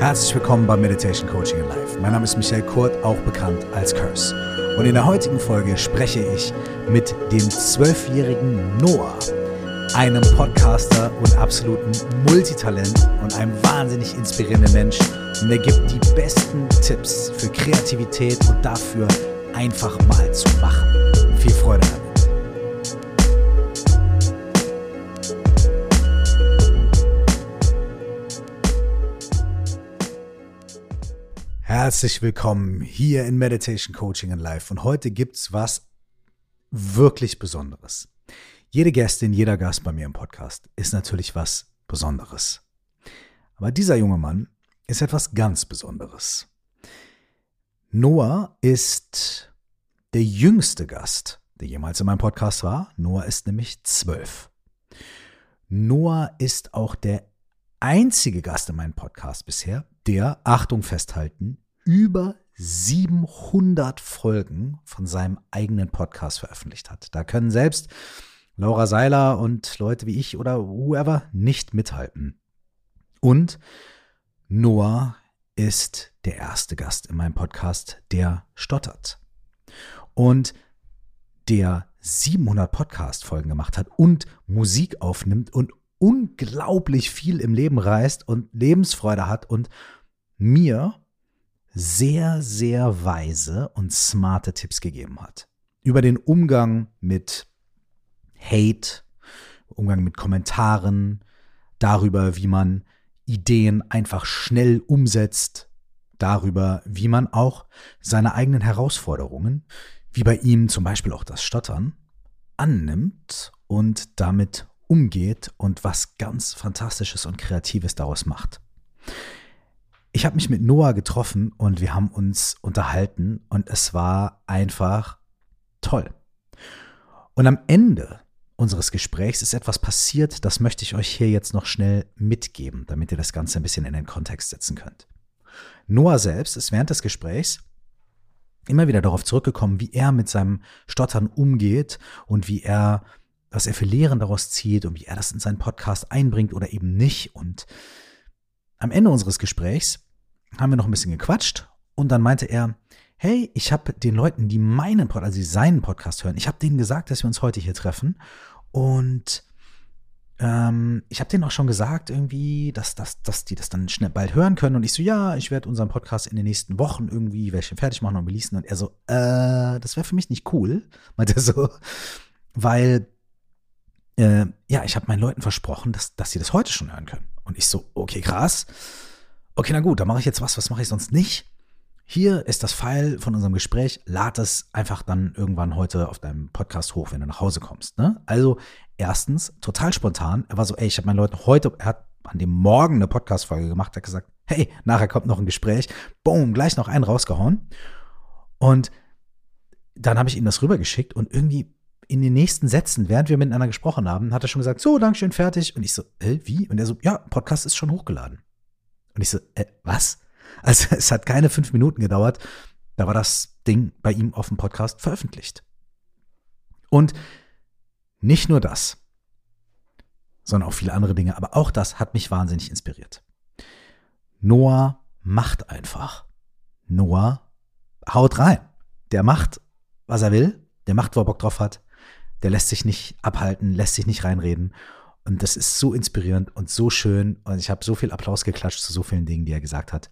Herzlich willkommen bei Meditation Coaching in Life. Mein Name ist Michael Kurt, auch bekannt als Curse. Und in der heutigen Folge spreche ich mit dem zwölfjährigen Noah, einem Podcaster und absoluten Multitalent und einem wahnsinnig inspirierenden Mensch. Und er gibt die besten Tipps für Kreativität und dafür einfach mal zu machen. Viel Freude damit. Herzlich willkommen hier in Meditation Coaching in Life. Und heute gibt's was wirklich Besonderes. Jede Gästin, jeder Gast bei mir im Podcast ist natürlich was Besonderes. Aber dieser junge Mann ist etwas ganz Besonderes. Noah ist der jüngste Gast, der jemals in meinem Podcast war. Noah ist nämlich zwölf. Noah ist auch der einzige Gast in meinem Podcast bisher, der, Achtung festhalten, über 700 Folgen von seinem eigenen Podcast veröffentlicht hat. Da können selbst Laura Seiler und Leute wie ich oder whoever nicht mithalten. Und Noah ist der erste Gast in meinem Podcast, der stottert. Und der 700 Podcast-Folgen gemacht hat und Musik aufnimmt und unglaublich viel im Leben reist und Lebensfreude hat und mir sehr, sehr weise und smarte Tipps gegeben hat. Über den Umgang mit Hate, Umgang mit Kommentaren, darüber, wie man Ideen einfach schnell umsetzt, darüber, wie man auch seine eigenen Herausforderungen, wie bei ihm zum Beispiel auch das Stottern, annimmt und damit umgeht und was ganz Fantastisches und Kreatives daraus macht. Ich habe mich mit Noah getroffen und wir haben uns unterhalten und es war einfach toll. Und am Ende unseres Gesprächs ist etwas passiert, das möchte ich euch hier jetzt noch schnell mitgeben, damit ihr das Ganze ein bisschen in den Kontext setzen könnt. Noah selbst ist während des Gesprächs immer wieder darauf zurückgekommen, wie er mit seinem Stottern umgeht und wie er was er für Lehren daraus zieht und wie er das in seinen Podcast einbringt oder eben nicht. Und am Ende unseres Gesprächs haben wir noch ein bisschen gequatscht und dann meinte er, hey, ich habe den Leuten, die meinen Podcast, also die seinen Podcast hören, ich habe denen gesagt, dass wir uns heute hier treffen. Und ähm, ich habe denen auch schon gesagt irgendwie, dass, dass, dass die das dann schnell bald hören können. Und ich so, ja, ich werde unseren Podcast in den nächsten Wochen irgendwie welche fertig machen und releasen. Und er so, äh, das wäre für mich nicht cool, meinte er so, weil äh, ja, ich habe meinen Leuten versprochen, dass, dass sie das heute schon hören können. Und ich so, okay, krass. Okay, na gut, dann mache ich jetzt was, was mache ich sonst nicht? Hier ist das File von unserem Gespräch. Lad es einfach dann irgendwann heute auf deinem Podcast hoch, wenn du nach Hause kommst. Ne? Also, erstens, total spontan. Er war so, ey, ich habe meinen Leuten heute, er hat an dem Morgen eine Podcast-Folge gemacht, hat gesagt, hey, nachher kommt noch ein Gespräch. Boom, gleich noch einen rausgehauen. Und dann habe ich ihm das rübergeschickt und irgendwie in den nächsten Sätzen, während wir miteinander gesprochen haben, hat er schon gesagt, so, Dankeschön, fertig. Und ich so, äh, wie? Und er so, ja, Podcast ist schon hochgeladen. Und ich so, äh, was? Also es hat keine fünf Minuten gedauert, da war das Ding bei ihm auf dem Podcast veröffentlicht. Und nicht nur das, sondern auch viele andere Dinge, aber auch das hat mich wahnsinnig inspiriert. Noah macht einfach. Noah haut rein. Der macht, was er will, der macht, wo er Bock drauf hat, der lässt sich nicht abhalten, lässt sich nicht reinreden. Und das ist so inspirierend und so schön. Und ich habe so viel Applaus geklatscht zu so vielen Dingen, die er gesagt hat,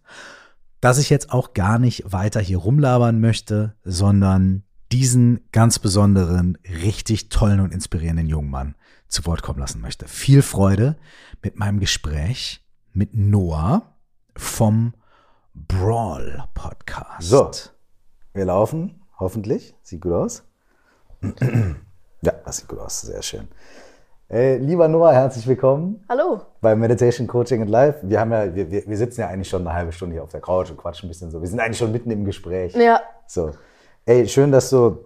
dass ich jetzt auch gar nicht weiter hier rumlabern möchte, sondern diesen ganz besonderen, richtig tollen und inspirierenden jungen Mann zu Wort kommen lassen möchte. Viel Freude mit meinem Gespräch mit Noah vom Brawl Podcast. So, wir laufen, hoffentlich. Sieht gut aus. Ja, das sieht gut aus, sehr schön. Hey, lieber Noah, herzlich willkommen. Hallo. Bei Meditation Coaching and Life. Wir, haben ja, wir, wir sitzen ja eigentlich schon eine halbe Stunde hier auf der Couch und quatschen ein bisschen so. Wir sind eigentlich schon mitten im Gespräch. Ja. So. Ey, schön, dass du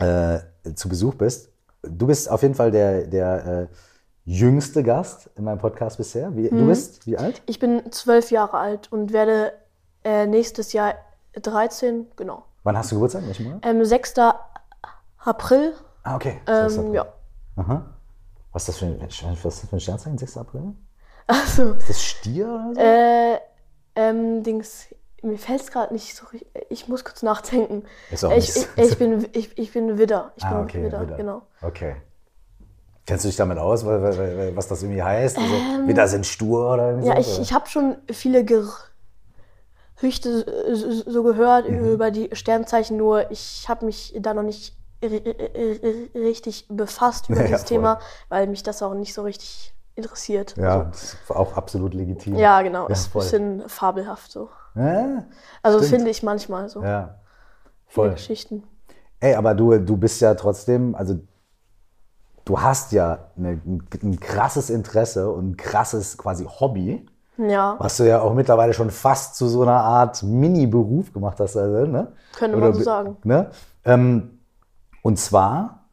äh, zu Besuch bist. Du bist auf jeden Fall der, der äh, jüngste Gast in meinem Podcast bisher. Wie, mhm. Du bist wie alt? Ich bin zwölf Jahre alt und werde äh, nächstes Jahr 13, genau. Wann hast du Geburtstag? Welchen Monat? Ähm, 6. April. Ah, okay. Ähm, ja. Aha. Was ist das für ein, was ist das für ein Sternzeichen, 6. April? Achso. Ist das Stier oder so? Äh, Ähm, Dings, mir fällt es gerade nicht so richtig. Ich muss kurz nachdenken. Ist auch ich, ich, ich, bin, ich, ich bin Widder. Ich Ah, bin okay, Widder, Widder. genau. Okay. Kennst du dich damit aus, weil- weil- weil- was das irgendwie heißt? Also, Widder sind stur oder irgendwie Ähm, Ja, so? ich, oder? ich habe schon viele Gerüchte so- gehört Mhm. über die Sternzeichen, nur ich habe mich da noch nicht richtig befasst über Ja, dieses voll. Thema, weil mich das auch nicht so richtig interessiert. ja, das ist auch absolut legitim. Ja, genau. Ja, ist ein voll. bisschen fabelhaft so. Ja, Also Stimmt. finde ich manchmal so. ja. Viele Voll. Geschichten. Ey, aber du, du bist ja trotzdem, also du hast ja eine, ein krasses Interesse und ein krasses quasi Hobby, Ja, was du ja auch mittlerweile schon fast zu so einer Art Mini-Beruf gemacht hast. Also, ne? Könnte Oder man so sagen. Ne? Ähm, und zwar,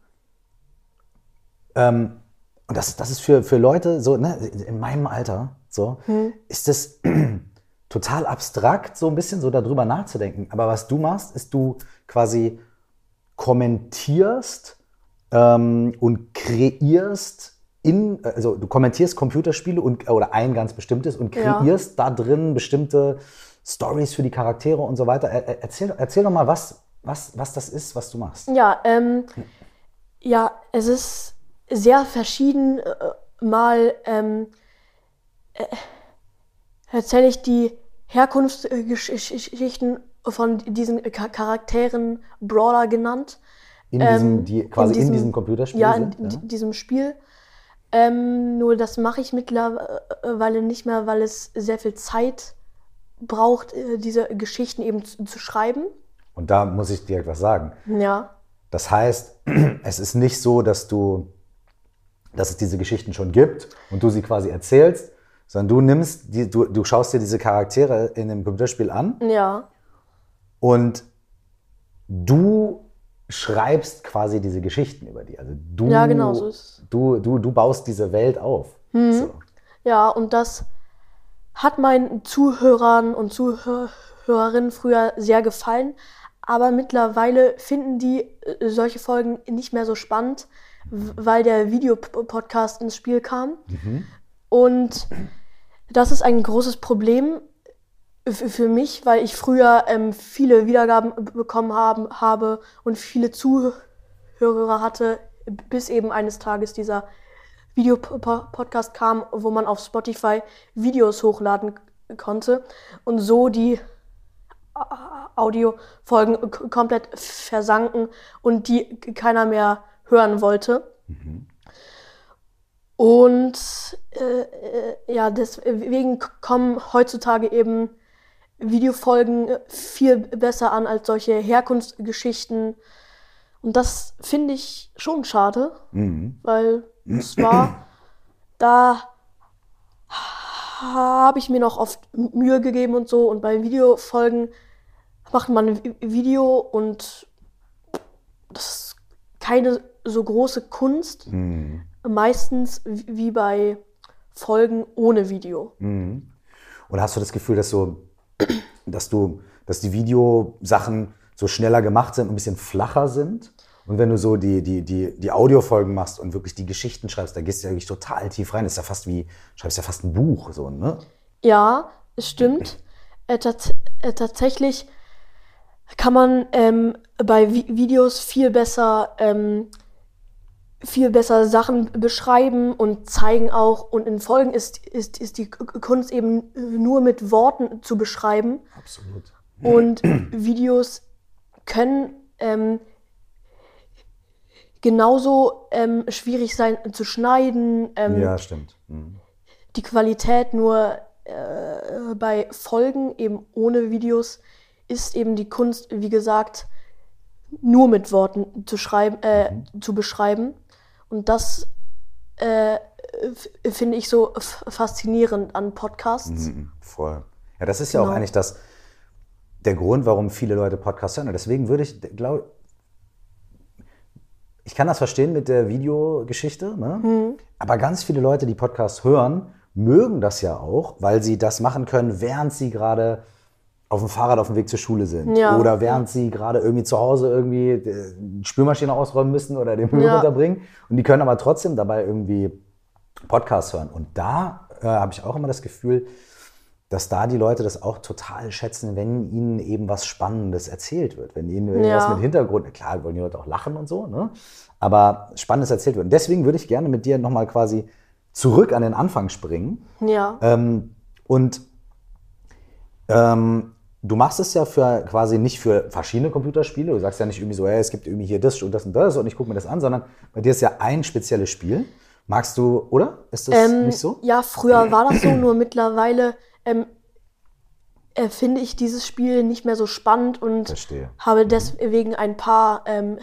ähm, und das, das ist für, für Leute so, ne, in meinem Alter, so, Hm. ist das total abstrakt, so ein bisschen so darüber nachzudenken. Aber was du machst, ist du quasi kommentierst ähm, und kreierst in, also du kommentierst Computerspiele und, oder ein ganz bestimmtes und Ja. kreierst da drin bestimmte Stories für die Charaktere und so weiter. Er, er- erzähl, erzähl doch mal, was, was, was das ist, was du machst. Ja, ähm, ja, es ist sehr verschieden. Äh, mal ähm, äh, erzähle ich die Herkunftsgeschichten von diesen Cha- Charakteren Brawler genannt. In diesem, die, quasi in diesem, diesem- Computerspiel Ja, in sind. di- diesem Spiel. Ähm, nur das mache ich mittlerweile nicht mehr, weil es sehr viel Zeit braucht, äh, diese Geschichten eben zu, zu schreiben. Und da muss ich direkt was sagen. Ja. Das heißt, es ist nicht so, dass du, dass es diese Geschichten schon gibt und du sie quasi erzählst, sondern du nimmst, die, du, du schaust dir diese Charaktere in dem Computerspiel an Ja. und du schreibst quasi diese Geschichten über die. Also du, Ja, genau, so ist du, du, du baust diese Welt auf. So. Ja, und das hat meinen Zuhörern und Zuhörerinnen früher sehr gefallen. Aber mittlerweile finden die äh, solche Folgen nicht mehr so spannend, weil der Videopodcast ins Spiel kam. Und das ist ein großes Problem für mich, weil ich früher ähm, viele Wiedergaben bekommen haben, habe und viele Zuhörer hatte, bis eben eines Tages dieser Videopodcast kam, wo man auf Spotify Videos hochladen konnte und so die Audiofolgen komplett versanken und die keiner mehr hören wollte. Und äh, äh, ja, deswegen kommen heutzutage eben Videofolgen viel besser an als solche Herkunftsgeschichten. Und das finde ich schon schade, weil es war, da habe ich mir noch oft Mühe gegeben und so. Und bei Videofolgen macht man ein Vi- Video und das ist keine so große Kunst. Meistens wie bei Folgen ohne Video. Oder hast du das Gefühl, dass so, dass du, dass die Videosachen so schneller gemacht sind und ein bisschen flacher sind? Und wenn du so die, die, die, die Audiofolgen machst und wirklich die Geschichten schreibst, da gehst du ja wirklich total tief rein. Das ist ja fast wie, schreibst ja fast ein Buch, so, ne? Ja, es stimmt. Äh, tats äh, tatsächlich kann man ähm, bei Vi Videos viel besser, ähm, viel besser Sachen beschreiben und zeigen auch. Und in Folgen ist, ist, ist die Kunst eben nur mit Worten zu beschreiben. Absolut. Und Videos können ähm, genauso ähm, schwierig sein zu schneiden. Ähm, Ja, stimmt. Mhm. die Qualität nur äh, bei Folgen eben ohne Videos ist eben die Kunst, wie gesagt, nur mit Worten zu schreiben, äh, zu beschreiben. Und das äh, finde ich so faszinierend an Podcasts. Mhm, Voll. Ja, das ist ja auch Genau. eigentlich das, der Grund, warum viele Leute Podcasts hören. Und deswegen würde ich, glaube ich, kann das verstehen mit der Videogeschichte, ne? Mhm. aber ganz viele Leute, die Podcasts hören, mögen das ja auch, weil sie das machen können, während sie gerade auf dem Fahrrad auf dem Weg zur Schule sind. Ja. Oder während sie gerade irgendwie zu Hause irgendwie äh, die Spülmaschine ausräumen müssen oder den Müll Ja. runterbringen. Und die können aber trotzdem dabei irgendwie Podcasts hören. Und da äh, habe ich auch immer das Gefühl, dass da die Leute das auch total schätzen, wenn ihnen eben was Spannendes erzählt wird. Wenn ihnen Ja. was mit Hintergrund, klar wollen die Leute auch lachen und so, ne? aber Spannendes erzählt wird. Und deswegen würde ich gerne mit dir nochmal quasi zurück an den Anfang springen. Ja. Ähm, und ähm, du machst es ja für quasi nicht für verschiedene Computerspiele. Du sagst ja nicht irgendwie so, hey, es gibt irgendwie hier das und das und das und ich gucke mir das an, sondern bei dir ist ja ein spezielles Spiel. Magst du, oder? Ist das Ähm, nicht so? Ja, früher war das so, nur mittlerweile ähm, äh, finde ich dieses Spiel nicht mehr so spannend und Verstehe. habe deswegen ein paar, ähm,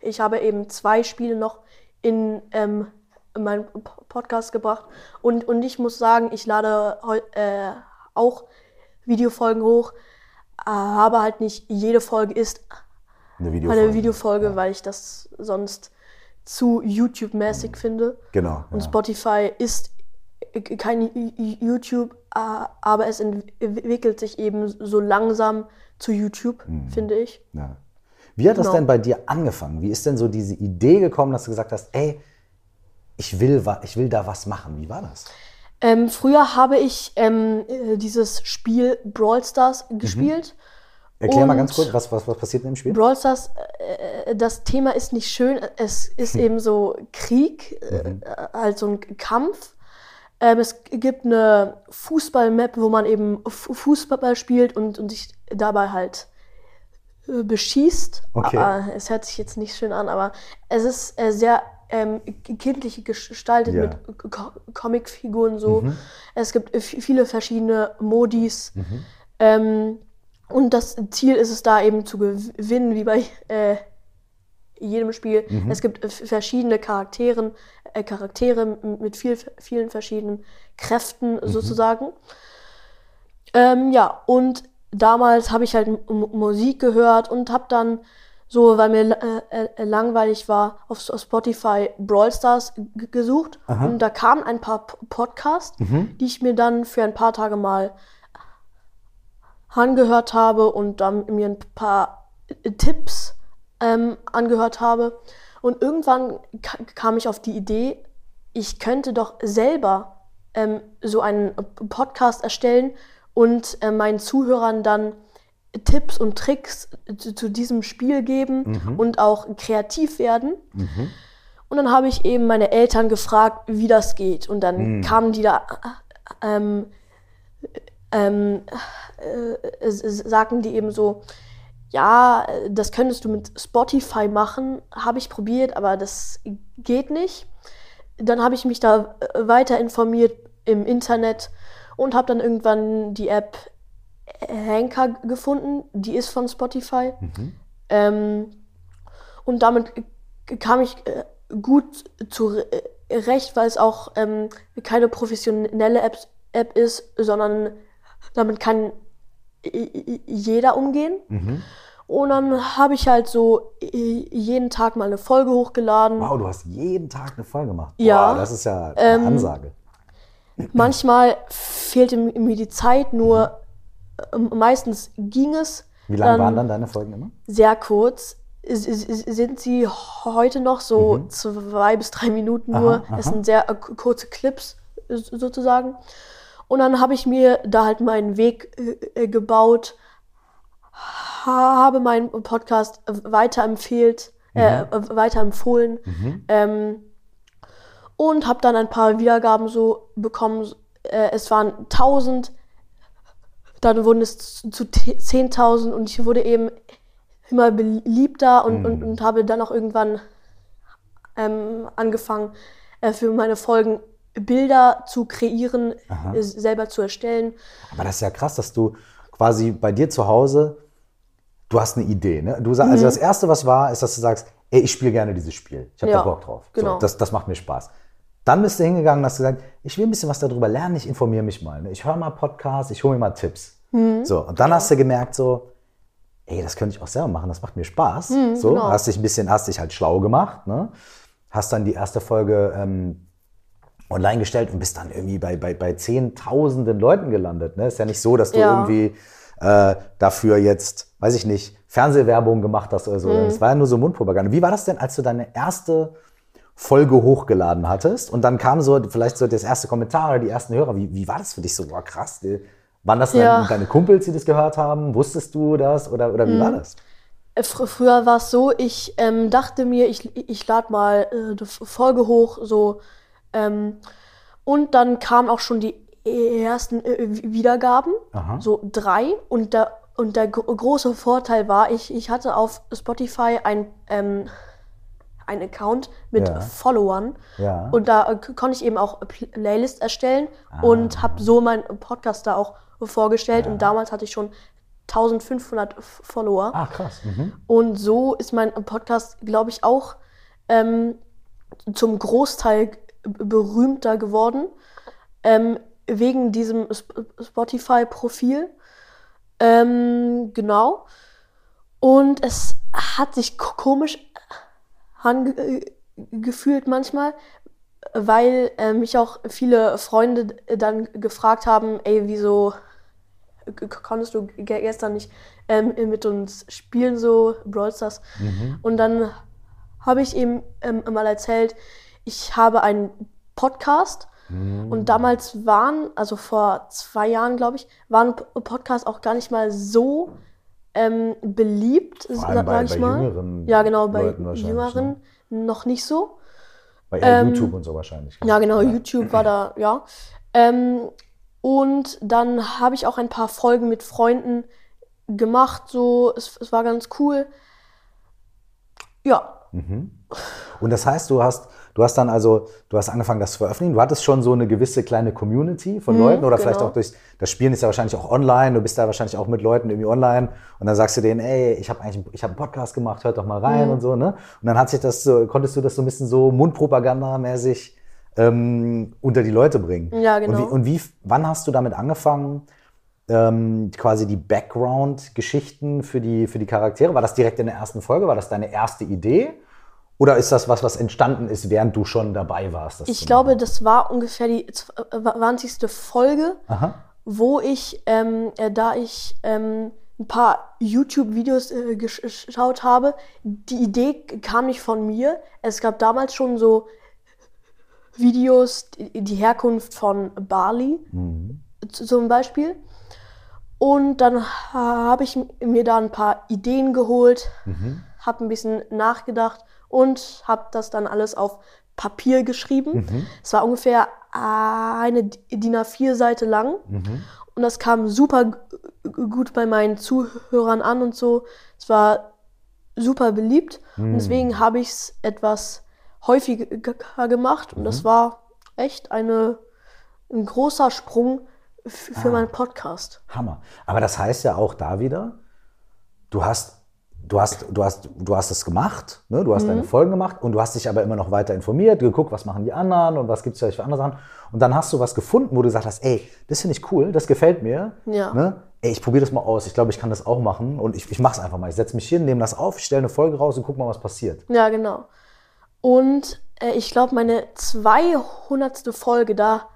ich habe eben zwei Spiele noch in, ähm, in meinen Podcast gebracht und, und ich muss sagen, ich lade äh, auch Videofolgen hoch, aber halt nicht jede Folge ist Eine Videofolge. eine Videofolge, weil ich das sonst zu YouTube-mäßig finde. Genau. Und ja. Spotify ist kein YouTube, äh, aber es entwickelt sich eben so langsam zu YouTube, Mhm. finde ich. Ja. Wie hat das Genau. denn bei dir angefangen? Wie ist denn so diese Idee gekommen, dass du gesagt hast, ey, ich will, ich will da was machen? Wie war das? Ähm, früher habe ich ähm, äh, dieses Spiel Brawl Stars Mhm. gespielt. Erklär mal ganz kurz, was, was, was passiert in dem Spiel? Brawl Stars, äh, das Thema ist nicht schön. Es ist eben so Krieg, äh, halt so ein Kampf. Ähm, es gibt eine Fußball-Map, wo man eben Fu- Fußball spielt und, und sich dabei halt äh, beschießt. Okay. Aber es hört sich jetzt nicht schön an, aber es ist äh, sehr ähm, kindlich gestaltet Ja. mit Co Comicfiguren so. Es gibt vi- viele verschiedene Modis. Ähm, und das Ziel ist es da eben zu gewinnen, wie bei äh, jedem Spiel. Es gibt verschiedene Charakteren, äh, Charaktere mit viel, vielen verschiedenen Kräften sozusagen. Ähm, ja, und damals habe ich halt M- Musik gehört und habe dann so, weil mir äh, äh, langweilig war, auf, Spotify Brawl Stars gesucht. Und da kamen ein paar P Podcasts, die ich mir dann für ein paar Tage mal angehört habe und dann mir ein paar äh, Tipps ähm, angehört habe. Und irgendwann ka kam ich auf die Idee, ich könnte doch selber ähm, so einen Podcast erstellen und äh, meinen Zuhörern dann Tipps und Tricks zu, zu diesem Spiel geben und auch kreativ werden. Und dann habe ich eben meine Eltern gefragt, wie das geht. Und dann kamen die da ähm, ähm, äh, sagten die eben so, ja, das könntest du mit Spotify machen. Habe ich probiert, aber das geht nicht. Dann habe ich mich da äh, weiter informiert im Internet und habe dann irgendwann die App Anchor gefunden. Die ist von Spotify. Ähm, und damit kam ich äh, gut zurecht, weil es auch ähm, keine professionelle App, App ist, sondern damit kann jeder umgehen. Und dann habe ich halt so i- jeden Tag mal eine Folge hochgeladen. Wow, du hast jeden Tag eine Folge gemacht. Ja. Wow, das ist ja eine Ähm, Ansage. Manchmal fehlte mir die Zeit, nur äh, meistens ging es. Wie lange dann- waren dann deine Folgen immer? sehr kurz. Sind sie heute noch so zwei bis drei Minuten nur. Mhm. Aha, Es aha. sind sehr äh, kurze Clips äh, sozusagen. Und dann habe ich mir da halt meinen Weg äh, äh, gebaut, ha- habe meinen Podcast weiterempfehlt, äh, Mhm. weiterempfohlen ähm, und habe dann ein paar Wiedergaben so bekommen. Äh, es waren 1000, dann wurden es zu zu 10.000 und ich wurde eben immer beliebter und, und, und habe dann auch irgendwann ähm, angefangen, äh, für meine Folgen Bilder zu kreieren, äh, selber zu erstellen. Aber das ist ja krass, dass du quasi bei dir zu Hause, du hast eine Idee. Ne? Du sag, Also das Erste, was war, ist, dass du sagst, ey, ich spiele gerne dieses Spiel. Ich habe Ja, da Bock drauf. So, genau. das, das macht mir Spaß. Dann bist du hingegangen und hast gesagt, ich will ein bisschen was darüber lernen, ich informiere mich mal. Ne? Ich höre mal Podcasts, ich hole mir mal Tipps. Mhm. So, und dann hast du gemerkt, so, ey, das könnte ich auch selber machen, das macht mir Spaß. so, genau. hast dich ein bisschen, hast dich halt schlau gemacht, ne? Hast dann die erste Folge ähm, online gestellt und bist dann irgendwie bei, bei, bei zehntausenden Leuten gelandet. Ne? Ist ja nicht so, dass du Ja. irgendwie äh, dafür jetzt, weiß ich nicht, Fernsehwerbung gemacht hast oder so. Mhm. Es war ja nur so Mundpropaganda. Wie war das denn, als du deine erste Folge hochgeladen hattest und dann kam so vielleicht so das erste Kommentar oder die ersten Hörer. Wie, wie war das für dich so? Boah, krass. Waren das Ja. deine, deine Kumpels, die das gehört haben? Wusstest du das oder, oder wie war das? Äh, fr früher war es so, ich ähm, dachte mir, ich, ich lade mal äh, eine Folge hoch, so. Ähm, und dann kamen auch schon die ersten äh, Wiedergaben, Aha. so drei. Und der, und der gro große Vorteil war, ich, ich hatte auf Spotify ein, ähm, einen Account mit Ja. Followern. Ja. Und da äh, konnte ich eben auch Pl- Playlist erstellen und habe so meinen Podcast da auch vorgestellt. Und damals hatte ich schon 1500 F- Follower. Ah, krass. Mhm. Und so ist mein Podcast, glaube ich, auch ähm, zum Großteil berühmter geworden. Ähm, wegen diesem Sp- Spotify-Profil. Ähm, genau. Und es hat sich ko- komisch angefühlt manchmal, weil äh, mich auch viele Freunde dann gefragt haben, ey, wieso konntest du ge- gestern nicht ähm, mit uns spielen, so Brawl Stars. Und dann habe ich ihm ähm, mal erzählt, ich habe einen Podcast und damals waren, also vor zwei Jahren, glaube ich, waren Podcasts auch gar nicht mal so ähm, beliebt, bei, ich mal. jüngeren ja, genau, bei Jüngeren Ne? noch nicht so. Bei ähm, YouTube und so wahrscheinlich. Ja, genau, YouTube war da, ja. Und dann habe ich auch ein paar Folgen mit Freunden gemacht, so, es, es war ganz cool. Ja, Und das heißt, du hast, du hast dann also, du hast angefangen, das zu veröffentlichen. Du hattest schon so eine gewisse kleine Community von Leuten oder vielleicht genau. auch durch das Spielen ist ja wahrscheinlich auch online. Du bist da wahrscheinlich auch mit Leuten irgendwie online und dann sagst du denen, ey, ich habe eigentlich, ich habe einen Podcast gemacht, hört doch mal rein und so, ne? Und dann hat sich das, so, konntest du das so ein bisschen so Mundpropaganda-mäßig ähm, unter die Leute bringen. Ja, genau. Und wie, und wie, wann hast du damit angefangen? ähm, quasi die Background-Geschichten für die, für die Charaktere? War das direkt in der ersten Folge? War das deine erste Idee? Oder ist das was, was entstanden ist, während du schon dabei warst? Ich glaube, das war ungefähr die 20. Folge, Aha. wo ich, ähm, äh, da ich ähm, ein paar YouTube-Videos äh, gesch- geschaut habe, die Idee kam nicht von mir. Es gab damals schon so Videos, die, Herkunft von Bali z- zum Beispiel. Und dann ha- habe ich mir da ein paar Ideen geholt, habe ein bisschen nachgedacht und habe das dann alles auf Papier geschrieben. Es war ungefähr eine DIN A4-Seite lang. Und das kam super gut bei meinen Zuhörern an und so. Es war super beliebt. Und deswegen habe ich es etwas häufiger gemacht. Und das war echt eine, ein großer Sprung für meinen Podcast. Hammer. Aber das heißt ja auch da wieder, du hast, du hast, du hast, du hast es gemacht, ne? du hast Mhm. deine Folgen gemacht und du hast dich aber immer noch weiter informiert, geguckt, was machen die anderen und was gibt es vielleicht für andere Sachen. Und dann hast du was gefunden, wo du gesagt hast, ey, das finde ich cool, das gefällt mir. Ja. Ne? Ey, ich probiere das mal aus. Ich glaube, ich kann das auch machen und ich, ich mache es einfach mal. Ich setze mich hin, nehme das auf, stelle eine Folge raus und guck mal, was passiert. Ja, genau. Und äh, ich glaube, meine 200. Folge, da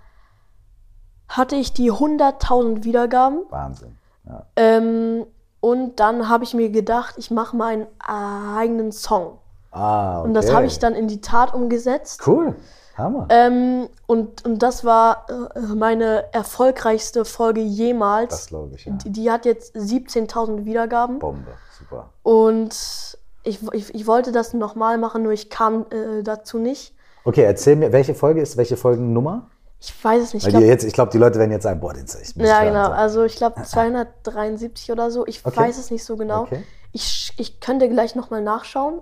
hatte ich die 100.000 Wiedergaben. Wahnsinn. Ja. Ähm, und dann habe ich mir gedacht, ich mache meinen eigenen Song. Ah, okay. Und das habe ich dann in die Tat umgesetzt. Cool. Hammer. Ähm, und, und das war äh, meine erfolgreichste Folge jemals. das glaube ich, ja. die, die hat jetzt 17.000 Wiedergaben. Bombe. Super. Und ich, ich, ich wollte das nochmal machen, nur ich kam äh, dazu nicht. Okay, erzähl mir, welche Folge ist welche Folgennummer? Ich weiß es nicht. Ich Weil glaub, die ich glaube, die Leute werden jetzt sagen, boah, den ich muss ja, genau. So. Also ich glaube 273 oder so. Ich Okay. weiß es nicht so genau. Okay. Ich, ich könnte gleich nochmal nachschauen.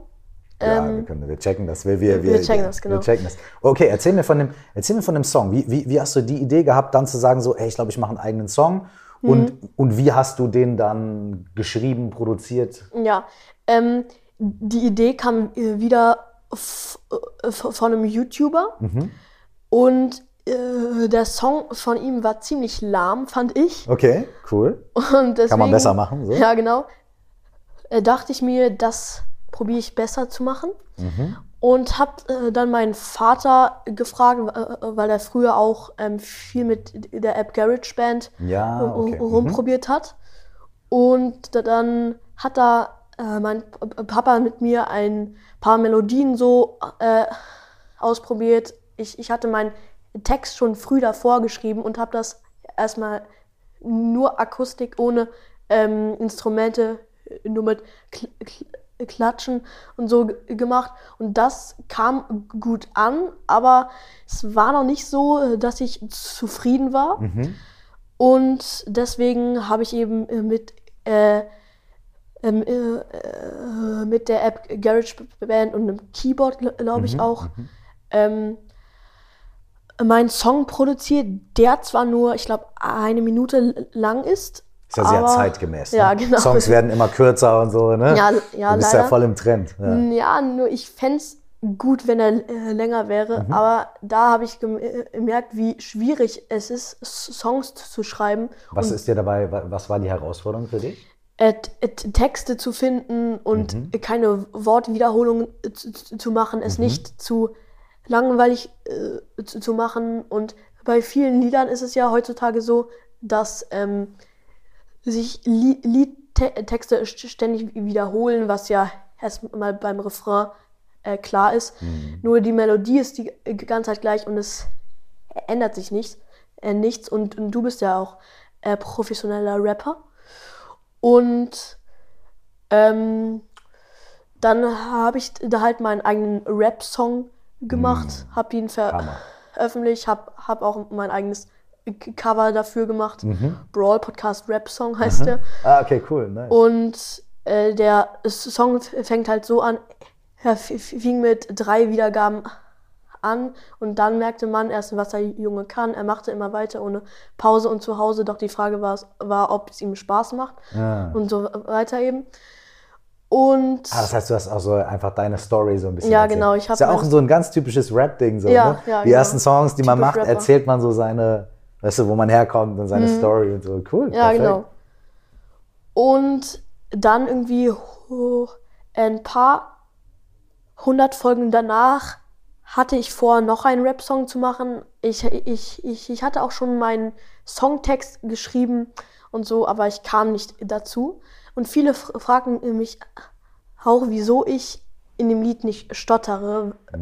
ja, wir, Ähm, können, wir checken das. Wir, wir, wir, wir checken das, genau. Wir checken das. Okay, erzähl mir von dem, erzähl mir von dem Song. Wie, wie, wie hast du die Idee gehabt, dann zu sagen, so, ey, ich glaube, ich mache einen eigenen Song? Mhm. Und, und wie hast du den dann geschrieben, produziert? Ja, ähm, die Idee kam äh, wieder äh, von einem YouTuber Mhm. und äh, der Song von ihm war ziemlich lahm, fand ich. Okay, cool. Und deswegen, Kann man besser machen, so? Ja, genau. Äh, dachte ich mir, das probiere ich besser zu machen. Mhm. Und habe äh, dann meinen Vater gefragt, äh, weil er früher auch ähm, viel mit der App GarageBand Ja, okay. Mhm. rumprobiert hat. Und da- dann hat da äh, mein P- Papa mit mir ein paar Melodien so äh, ausprobiert. Ich, ich hatte meinen Text schon früh davor geschrieben und habe das erstmal nur Akustik ohne ähm, Instrumente, äh, nur mit Kl Kl Klatschen und so gemacht. Und das kam gut an, aber es war noch nicht so, äh, dass ich zufrieden war. Mhm. Und deswegen habe ich eben äh, mit, äh, ähm, äh, mit der App GarageBand und einem Keyboard, glaube ich, Mhm, auch, ähm, meinen Song produziert, der zwar nur, ich glaube, eine Minute lang ist. Ist ja sehr aber- zeitgemäß. Ne? Ja, genau. Songs werden immer kürzer und so, ne? Ja, ja, du bist ja leider. voll im Trend. Ja. Ja, nur ich fände es gut, wenn er äh, länger wäre. Mhm. Aber da habe ich äh, gemerkt, wie schwierig es ist, Songs zu schreiben. Was ist dir dabei, wa- was war die Herausforderung für dich? Äh, Texte zu finden und Mhm. keine Wortwiederholungen zu, machen, es nicht zu langweilig äh, zu, zu machen. Und bei vielen Liedern ist es ja heutzutage so, dass ähm, sich Li Liedtexte st- ständig wiederholen, was ja erstmal beim Refrain äh, klar ist. Nur die Melodie ist die ganze Zeit gleich und es ändert sich nichts. Äh, nichts. Und, und du bist ja auch äh, professioneller Rapper. Und ähm, dann habe ich da halt meinen eigenen Rap-Song gemacht, habe ihn veröffentlicht, habe hab auch mein eigenes Cover dafür gemacht. Mhm. Brawl Podcast Rap-Song heißt der. Ah, okay, cool. Nice. Und äh, der Song fängt halt so an, er fing mit drei Wiedergaben an und dann merkte man erst, was der Junge kann. Er machte immer weiter ohne Pause und zu Hause, doch die Frage war, war ob es ihm Spaß macht Ah. und so weiter eben. Und Ah, das heißt, du hast auch so einfach deine Story so ein bisschen Ja, erzählt. genau, ich Ist ja auch so ein ganz typisches Rap-Ding. So, Ja, ne? ja, Die genau. ersten Songs, die man Typisch macht, Rapper. erzählt man so seine, weißt du, wo man herkommt und seine Story und so. Cool. Mhm. Ja, perfekt. genau. Und dann irgendwie ho- ein paar hundert Folgen danach hatte ich vor, noch einen Rap-Song zu machen. Ich, ich, ich, ich hatte auch schon meinen Songtext geschrieben und so, aber ich kam nicht dazu. Und viele f- fragten mich auch, wieso ich in dem Lied nicht stottere, äh,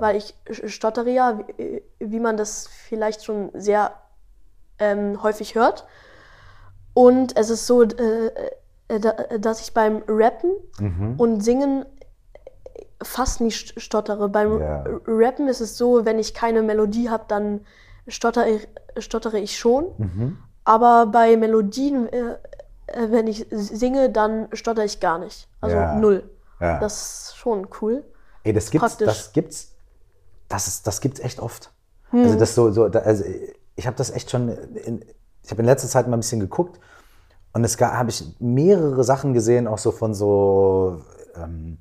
weil ich stottere ja, wie, man das vielleicht schon sehr ähm, häufig hört. Und es ist so, äh, äh, da- dass ich beim Rappen Mhm. und Singen fast nicht stottere. Beim Ja. Rappen ist es so, wenn ich keine Melodie habe, dann stottere ich, stottere ich schon. Mhm. Aber bei Melodien, äh, äh, wenn ich singe, dann stotter ich gar nicht. Also Ja. null. Ja. Das ist schon cool. Ey, das gibt's, praktisch. das gibt's, das ist, das gibt's echt oft. Hm. Also das so, so, also ich habe das echt schon, in, ich habe in letzter Zeit mal ein bisschen geguckt und es habe ich mehrere Sachen gesehen, auch so von so, ähm,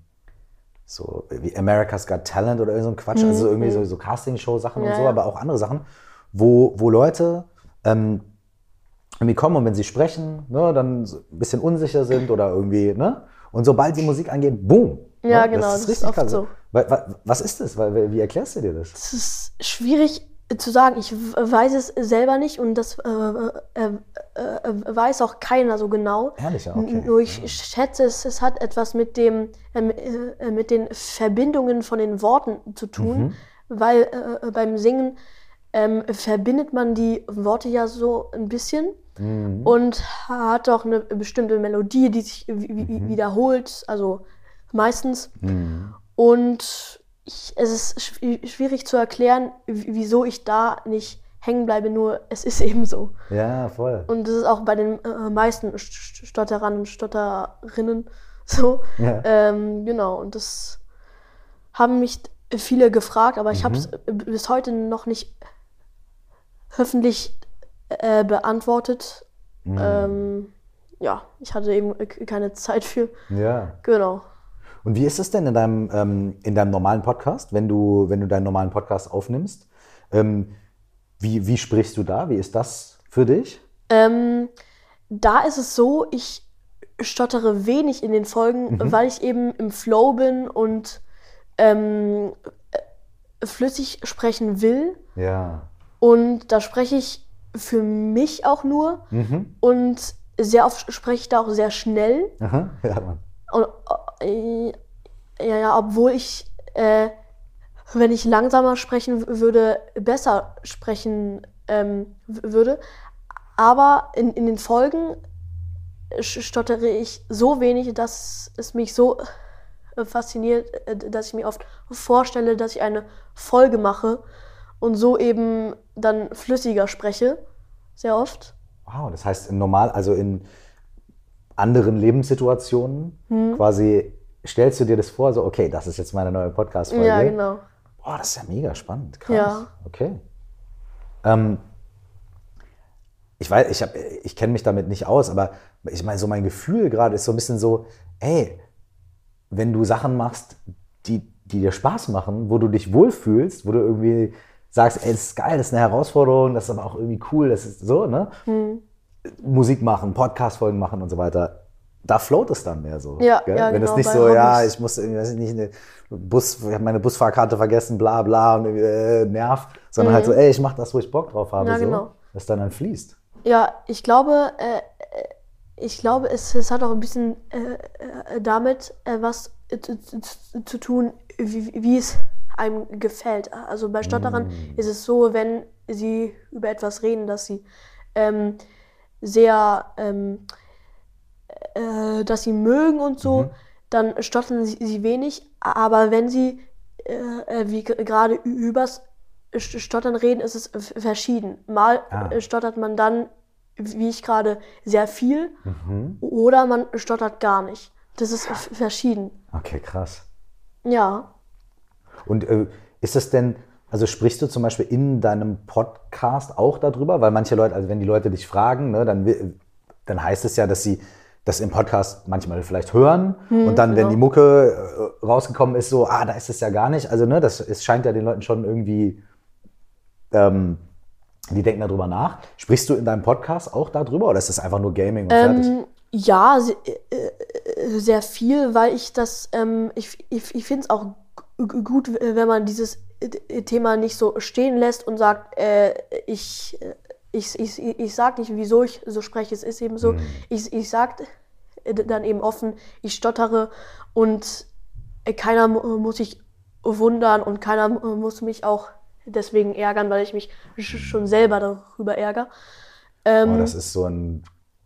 so wie America's Got Talent oder irgend so ein Quatsch, also irgendwie so, so Castingshow-Sachen und Ja, so, ja. aber auch andere Sachen, wo, wo Leute ähm, irgendwie kommen und wenn sie sprechen, ne, dann so ein bisschen unsicher sind oder irgendwie, ne? Und sobald die Musik angeht, boom. Ja, ne? genau, das ist oft krass. so. Wa- wa- Was ist das? Wie erklärst du dir das? Es ist schwierig zu sagen. Ich weiß es selber nicht und das äh, äh, äh, weiß auch keiner so genau. Ehrlich, ja, okay. Nur ich schätze, es, es hat etwas mit dem äh, mit den Verbindungen von den Worten zu tun, Mhm. weil äh, beim Singen ähm, verbindet man die Worte ja so ein bisschen Mhm. und hat auch eine bestimmte Melodie, die sich Mhm. wiederholt, also meistens. Und ich, es ist schw- schwierig zu erklären, wieso ich da nicht hängen bleibe, nur es ist eben so. Ja, voll. Und das ist auch bei den äh, meisten St- Stotterern und Stotterinnen so. Ja. Ähm, genau, und das haben mich viele gefragt, aber ich habe es bis heute noch nicht öffentlich äh, beantwortet. Ähm, ja, ich hatte eben äh, keine Zeit für. Ja. Genau. Und wie ist es denn in deinem, ähm, in deinem normalen Podcast, wenn du, wenn du deinen normalen Podcast aufnimmst? Ähm, wie, wie sprichst du da? Wie ist das für dich? Ähm, da ist es so, ich stottere wenig in den Folgen, weil ich eben im Flow bin und ähm, äh, flüssig sprechen will. Ja. Und da spreche ich für mich auch nur. Mhm. Und sehr oft spreche ich da auch sehr schnell. Aha. Ja, Mann. Und, äh, ja, ja, obwohl ich äh, wenn ich langsamer sprechen würde, besser sprechen ähm, würde. Aber in, in den Folgen sch- stottere ich so wenig, dass es mich so äh, fasziniert, äh, dass ich mir oft vorstelle, dass ich eine Folge mache und so eben dann flüssiger spreche. Sehr oft. Wow, das heißt normal, also in anderen Lebenssituationen Hm. quasi stellst du dir das vor, so okay, das ist jetzt meine neue Podcast-Folge. Ja, genau. Boah, das ist ja mega spannend. Krass. Ja. Okay. Ähm, ich weiß, ich, hab- ich kenne mich damit nicht aus, aber ich meine, so mein Gefühl gerade ist so ein bisschen so, ey, wenn du Sachen machst, die, die dir Spaß machen, wo du dich wohlfühlst, wo du irgendwie sagst, ey, das ist geil, das ist eine Herausforderung, das ist aber auch irgendwie cool, das ist so, ne? Hm. Musik machen, Podcast-Folgen machen und so weiter. Da float es dann mehr so. Ja, ja, Wenn es genau, nicht bei so, ja, ich muss weiß ich nicht, eine Bus, ich habe meine Busfahrkarte vergessen, bla bla und äh, nerv, sondern halt so, ey, ich mache das, wo ich Bock drauf habe, Mhm. Ja, so, genau. das dann dann fließt. Ja, ich glaube, äh, äh, ich glaube, es, es hat auch ein bisschen äh, äh, damit äh, was zu, tun, wie, wie es einem gefällt. Also bei Stotterern ist es so, wenn sie über etwas reden, dass sie ähm, sehr, ähm, äh, dass sie mögen und so, dann stottern sie, sie wenig. Aber wenn sie, äh, äh, wie gerade übers St- Stottern reden, ist es verschieden. Mal Ah. stottert man dann, wie ich gerade, sehr viel Mhm. oder man stottert gar nicht. Das ist verschieden. Okay, krass. Ja. Und äh, ist es denn, also sprichst du zum Beispiel in deinem Podcast auch darüber? Weil manche Leute, also wenn die Leute dich fragen, ne, dann, dann heißt es ja, dass sie das im Podcast manchmal vielleicht hören und dann, wenn genau. die Mucke äh, rausgekommen ist, so, ah, da ist es ja gar nicht. Also, ne, das es scheint ja den Leuten schon irgendwie, ähm, die denken darüber nach. Sprichst du in deinem Podcast auch darüber oder ist das einfach nur Gaming und fertig? Ähm, ja, se- äh, äh, sehr viel, weil ich das, ähm, ich, ich, ich finde es auch gut, wenn man dieses Thema nicht so stehen lässt und sagt, äh, ich, äh, ich, ich, ich sag nicht, wieso ich so spreche, es ist eben so. Mhm. Ich, ich sag äh, dann eben offen, ich stottere und äh, keiner mu- muss sich wundern und keiner mu- muss mich auch deswegen ärgern, weil ich mich sch- schon selber darüber ärgere. Boah, das ist so ein,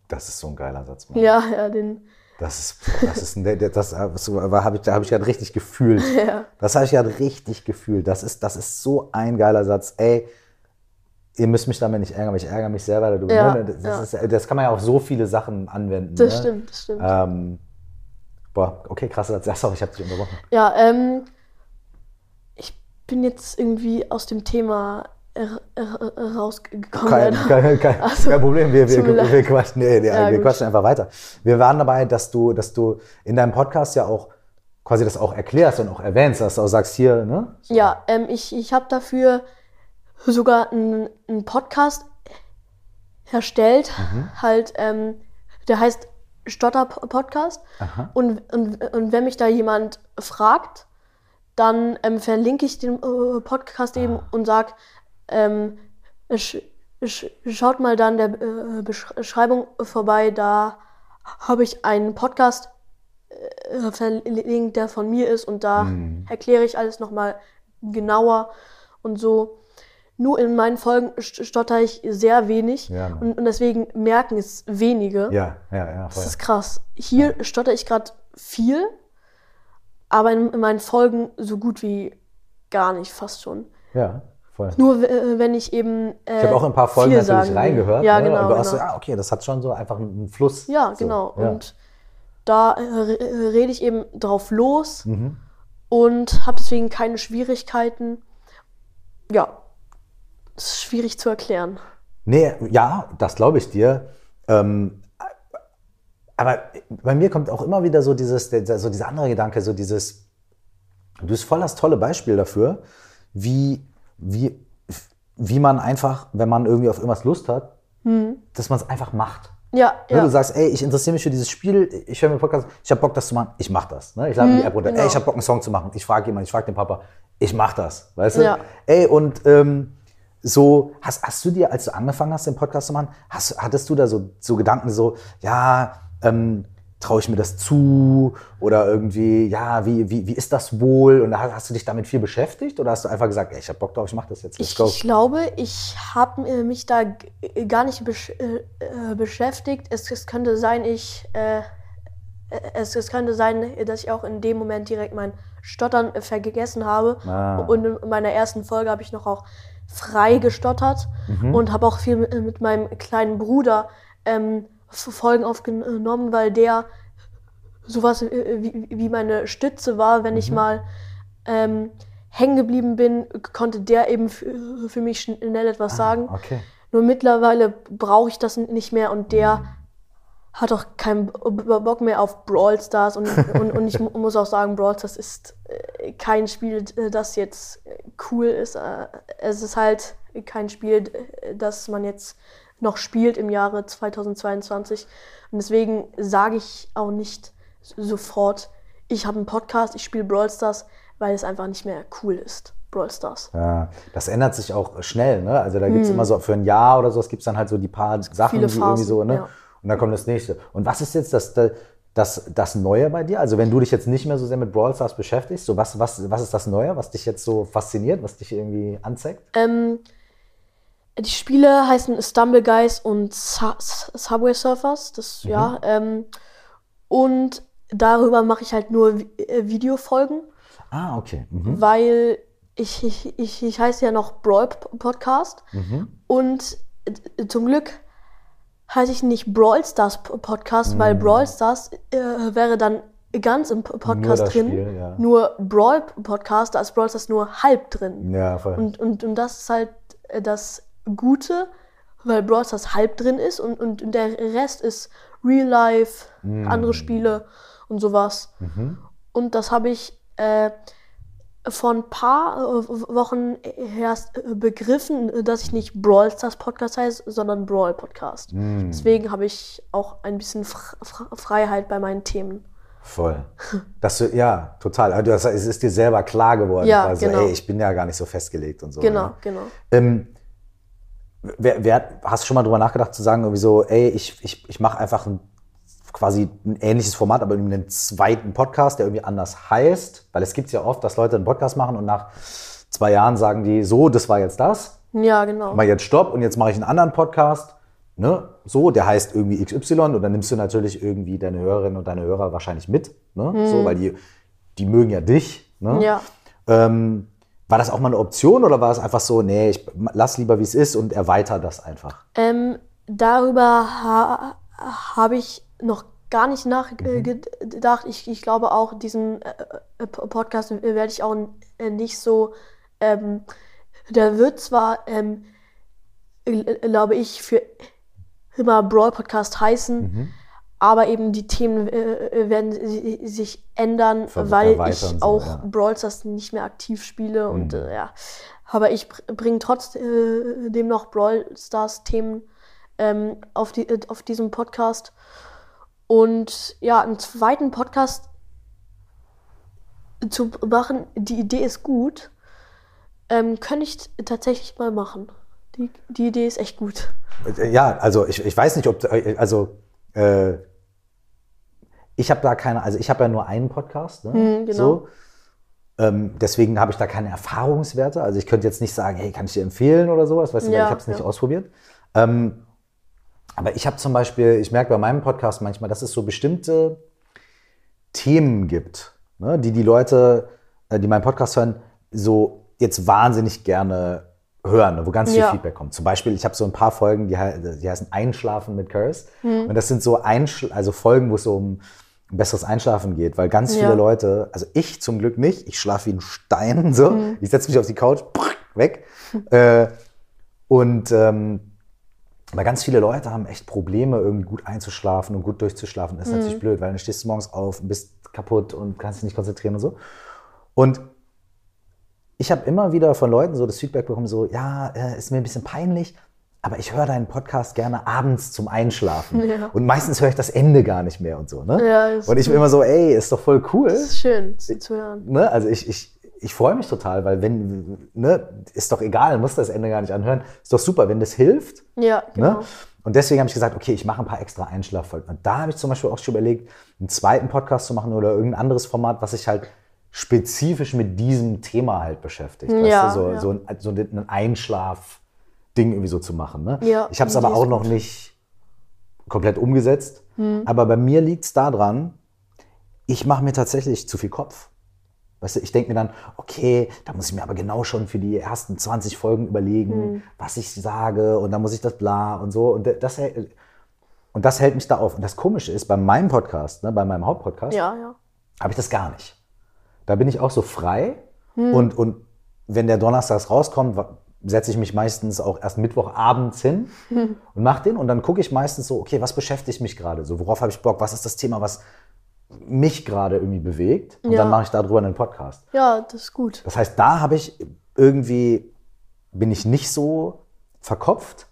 das ist so ein geiler Satz, Mann. Ja, ja, den. Das ist, das ist ein, das, das, habe ich, da habe ich gerade richtig gefühlt. Ja. Das habe ich gerade richtig gefühlt. Das ist, das ist so ein geiler Satz. Ey, ihr müsst mich damit nicht ärgern, aber ich ärgere mich selber darüber. Ja, ne? das, ja. Ist, das kann man ja auf so viele Sachen anwenden. Das ne? stimmt, das stimmt. Ähm, boah, okay, krasser Satz. Sorry, ich habe dich unterbrochen. Ja, ähm, ich bin jetzt irgendwie aus dem Thema rausgekommen. Kein, kein, kein, Also, kein Problem, wir, wir, leid. wir, quatschen, nee, Ja, wir quatschen einfach weiter. Wir waren dabei, dass du, dass du in deinem Podcast ja auch quasi das auch erklärst und auch erwähnst, dass du auch sagst, hier, ne? So. Ja, ähm, ich, ich habe dafür sogar einen, Podcast erstellt, Mhm. halt, ähm, der heißt Stotter Podcast. Aha. Und, und, und wenn mich da jemand fragt, dann ähm, verlinke ich den äh, Podcast eben Ah. und sage, ähm, sch, sch, schaut mal dann der äh, Besch- Beschreibung vorbei, da habe ich einen Podcast äh, verlinkt, der von mir ist und da Mhm. erkläre ich alles nochmal genauer und so. Nur in meinen Folgen st- stotter ich sehr wenig Ja, und, und deswegen merken es wenige. Ja, ja, ja. Voll. Das ist krass. Hier stotter ich gerade viel, aber in, in meinen Folgen so gut wie gar nicht, fast schon. Ja, voll. Nur äh, wenn ich eben. Äh, Ich habe auch in ein paar Folgen natürlich reingehört. Ja, ne? genau. Und du hast so, genau. ah, okay, das hat schon so einfach einen Fluss. Ja, so, genau. ja. Und da äh, re- rede ich eben drauf los Mhm. und habe deswegen keine Schwierigkeiten. Ja, das ist schwierig zu erklären. Nee, ja, das glaube ich dir. Ähm, aber bei mir kommt auch immer wieder so dieses, so dieser andere Gedanke, so dieses, du bist voll das tolle Beispiel dafür, wie, wie, wie man einfach, wenn man irgendwie auf irgendwas Lust hat, dass man es einfach macht. Ja, Ne, ja. Du sagst, ey, ich interessiere mich für dieses Spiel, ich höre mir Podcast, ich habe Bock, das zu machen, ich mach das. Ne? Ich lade mir die App runter, genau. ey, ich habe Bock, einen Song zu machen. Ich frage jemanden, ich frage den Papa, ich mach das. Weißt du? Ja. Ey, und ähm, so, hast, hast du dir, als du angefangen hast, den Podcast zu machen, hast, hattest du da so, so Gedanken so, ja, ähm, traue ich mir das zu? Oder irgendwie, ja, wie, wie, wie ist das wohl? Und hast, hast du dich damit viel beschäftigt? Oder hast du einfach gesagt, ey, ich habe Bock drauf, ich mache das jetzt, let's Ich, go? ich glaube, ich habe mich da g- gar nicht besch äh, äh, beschäftigt. Es, es könnte sein, ich äh, es, es könnte sein, dass ich auch in dem Moment direkt mein Stottern äh, vergessen habe. Ah. Und in meiner ersten Folge habe ich noch auch frei gestottert Mhm. und habe auch viel mit, mit meinem kleinen Bruder ähm, Folgen aufgenommen, weil der sowas äh, wie, wie meine Stütze war, wenn Mhm. ich mal ähm, hängen geblieben bin, konnte der eben für, für mich schnell etwas sagen. Ah, Okay. Nur mittlerweile brauche ich das nicht mehr und der Mhm. hat auch keinen Bock mehr auf Brawl Stars und, und, und ich mu- muss auch sagen, Brawl Stars ist äh, kein Spiel, äh, das jetzt äh, cool ist. Äh, Es ist halt kein Spiel, äh, das man jetzt noch spielt im Jahre 2022 und deswegen sage ich auch nicht sofort, ich habe einen Podcast, ich spiele Brawl Stars, weil es einfach nicht mehr cool ist. Brawl Stars. Ja, das ändert sich auch schnell, ne? Also da gibt's immer so für ein Jahr oder so, es gibt dann halt so die paar Sachen, Viele die irgendwie so, ne? ja. Und dann kommt das nächste. Und was ist jetzt das, das, das Neue bei dir? Also wenn du dich jetzt nicht mehr so sehr mit Brawl Stars beschäftigst, so was, was, was ist das Neue, was dich jetzt so fasziniert, was dich irgendwie anzeigt? Ähm, die Spiele heißen Stumble Guys und Su Su- Subway Surfers. Das, ja. Ähm, und darüber mache ich halt nur äh, Videofolgen, Ah, okay. Mhm. weil ich, ich, ich, ich heiße ja noch Brawl Podcast. Und äh, zum Glück heiße ich nicht Brawl Stars Podcast, weil Brawl Stars äh, wäre dann ganz im Podcast das drin. Spiel, ja. Nur Brawl Podcast, da ist Brawl Stars nur halb drin. Ja, voll. Und, und, und das ist halt äh, das Gute, weil Brawl Stars halb drin ist und, und, und der Rest ist Real Life, andere Spiele und sowas. Und das habe ich äh, vor ein paar äh, Wochen erst äh, begriffen, dass ich nicht Brawl Stars Podcast heiße, sondern Brawl Podcast. Deswegen habe ich auch ein bisschen Fr Fr Freiheit bei meinen Themen. Voll. Das, du- ja, total. Also es ist dir selber klar geworden. Ja, also, genau. ey, ich bin ja gar nicht so festgelegt und so. Genau, ne? genau. Ähm, wer, wer, hast du schon mal drüber nachgedacht zu sagen, irgendwie so, ey, ich, ich, ich mache einfach ein, quasi ein ähnliches Format, aber irgendwie einen zweiten Podcast, der irgendwie anders heißt? Weil es gibt ja oft, dass Leute einen Podcast machen und nach zwei Jahren sagen die, so, das war jetzt das, Ja, genau. mal jetzt Stopp und jetzt mache ich einen anderen Podcast. Ne? So, der heißt irgendwie XY und dann nimmst du natürlich irgendwie deine Hörerinnen und deine Hörer wahrscheinlich mit. Ne? So, weil die, die mögen ja dich. Ne? Ja. Ähm, war das auch mal eine Option oder war es einfach so, nee, ich lass lieber wie es ist und erweiter das einfach? Ähm, darüber ha habe ich noch gar nicht nachgedacht. Ich, ich glaube auch, diesen äh, äh, Podcast werde ich auch äh, nicht so. Ähm, der wird zwar, ähm, gl- glaube ich, für immer Brawl Podcast heißen, aber eben die Themen äh, werden si- sich ändern, Ver- weil ich so, auch ja. Brawl Stars nicht mehr aktiv spiele und äh, ja. Aber ich bringe trotzdem noch Brawl Stars Themen ähm, auf, die, äh, auf diesem Podcast. Und ja, einen zweiten Podcast zu machen, die Idee ist gut. Ähm, könnte ich tatsächlich mal machen. Die, die Idee ist echt gut. Ja, also ich, ich weiß nicht, ob, also äh, ich habe da keine, also ich habe ja nur einen Podcast, ne? Hm, genau. so. Ähm, deswegen habe ich da keine Erfahrungswerte. Also ich könnte jetzt nicht sagen, hey, kann ich dir empfehlen oder sowas, weißt du, weil Ja, ich habe es nicht ja. ausprobiert. Ähm, aber ich habe zum Beispiel, ich merke bei meinem Podcast manchmal, dass es so bestimmte Themen gibt, ne, die die Leute, äh, die meinen Podcast hören, so jetzt wahnsinnig gerne hören, ne, wo ganz viel Ja. Feedback kommt. Zum Beispiel, ich habe so ein paar Folgen, die, die heißen Einschlafen mit Curse. Hm. Und das sind so Einschl also Folgen, wo es so um besseres Einschlafen geht, weil ganz viele Ja. Leute, also ich zum Glück nicht, ich schlafe wie ein Stein, so. Hm. Ich setze mich auf die Couch, weg. äh, und ähm, aber ganz viele Leute haben echt Probleme, irgendwie gut einzuschlafen und gut durchzuschlafen. Das ist natürlich blöd, weil dann stehst du morgens auf und bist kaputt und kannst dich nicht konzentrieren und so. Und ich habe immer wieder von Leuten so das Feedback bekommen, so, ja, äh, ist mir ein bisschen peinlich, aber ich höre deinen Podcast gerne abends zum Einschlafen. Ja. Und meistens höre ich das Ende gar nicht mehr und so. Ne? Ja, ist und ich bin immer so, ey, ist doch voll cool. Das ist schön zu, zu hören. Ne? Also ich, ich, ich freue mich total, weil wenn, ne, ist doch egal, muss das Ende gar nicht anhören. Ist doch super, wenn das hilft. Ja, genau. Ne? Und deswegen habe ich gesagt, okay, ich mache ein paar extra Einschlaffolgen. Und da habe ich zum Beispiel auch schon überlegt, einen zweiten Podcast zu machen oder irgendein anderes Format, was sich halt spezifisch mit diesem Thema halt beschäftigt. Ja, weißt du? so, ja. so, ein, so ein Einschlaf-Ding irgendwie so zu machen. Ne? Ja, ich habe es aber auch noch gut. nicht komplett umgesetzt. Hm. Aber bei mir liegt es daran, ich mache mir tatsächlich zu viel Kopf. Weißt du, ich denke mir dann, okay, da muss ich mir aber genau schon für die ersten 20 Folgen überlegen, Hm. was ich sage und dann muss ich das bla und so. Und das, hält- und das hält mich da auf. Und das Komische ist, bei meinem Podcast, ne, bei meinem Hauptpodcast, Ja, ja. habe ich das gar nicht. Da bin ich auch so frei Hm. und, und wenn der Donnerstags rauskommt, setze ich mich meistens auch erst Mittwochabends hin Hm. und mache den und dann gucke ich meistens so, okay, was beschäftigt mich gerade so, worauf habe ich Bock, was ist das Thema, was mich gerade irgendwie bewegt und Ja. dann mache ich darüber einen Podcast. Ja, das ist gut. Das heißt, da habe ich irgendwie, bin ich nicht so verkopft,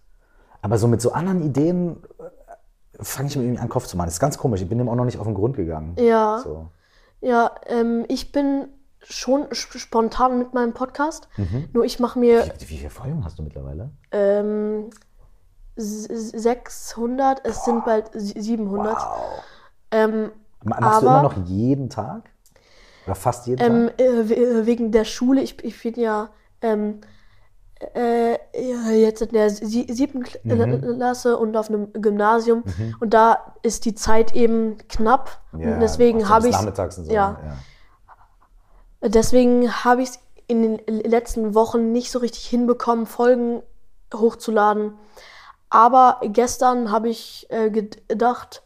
aber so mit so anderen Ideen äh, fange ich mir irgendwie an, Kopf zu machen. Das ist ganz komisch, ich bin dem auch noch nicht auf den Grund gegangen. Ja. So. Ja, ähm, ich bin schon sp- spontan mit meinem Podcast. Mhm. Nur ich mache mir Wie, wie viele Folgen hast du mittlerweile? ähm, s- 600, es sind bald sie- 700. Wow. Ähm, Ma- Machst du Aber- immer noch jeden Tag? Oder fast jeden ähm, Tag? äh, we- wegen der Schule, ich, ich bin ja ähm, äh, ja, jetzt in der sie- siebten Kl- Mhm. Klasse und auf einem Gymnasium. Und da ist die Zeit eben knapp. und deswegen du habe ich so. ja. Deswegen habe ich es in den letzten Wochen nicht so richtig hinbekommen, Folgen hochzuladen. Aber gestern habe ich äh, gedacht,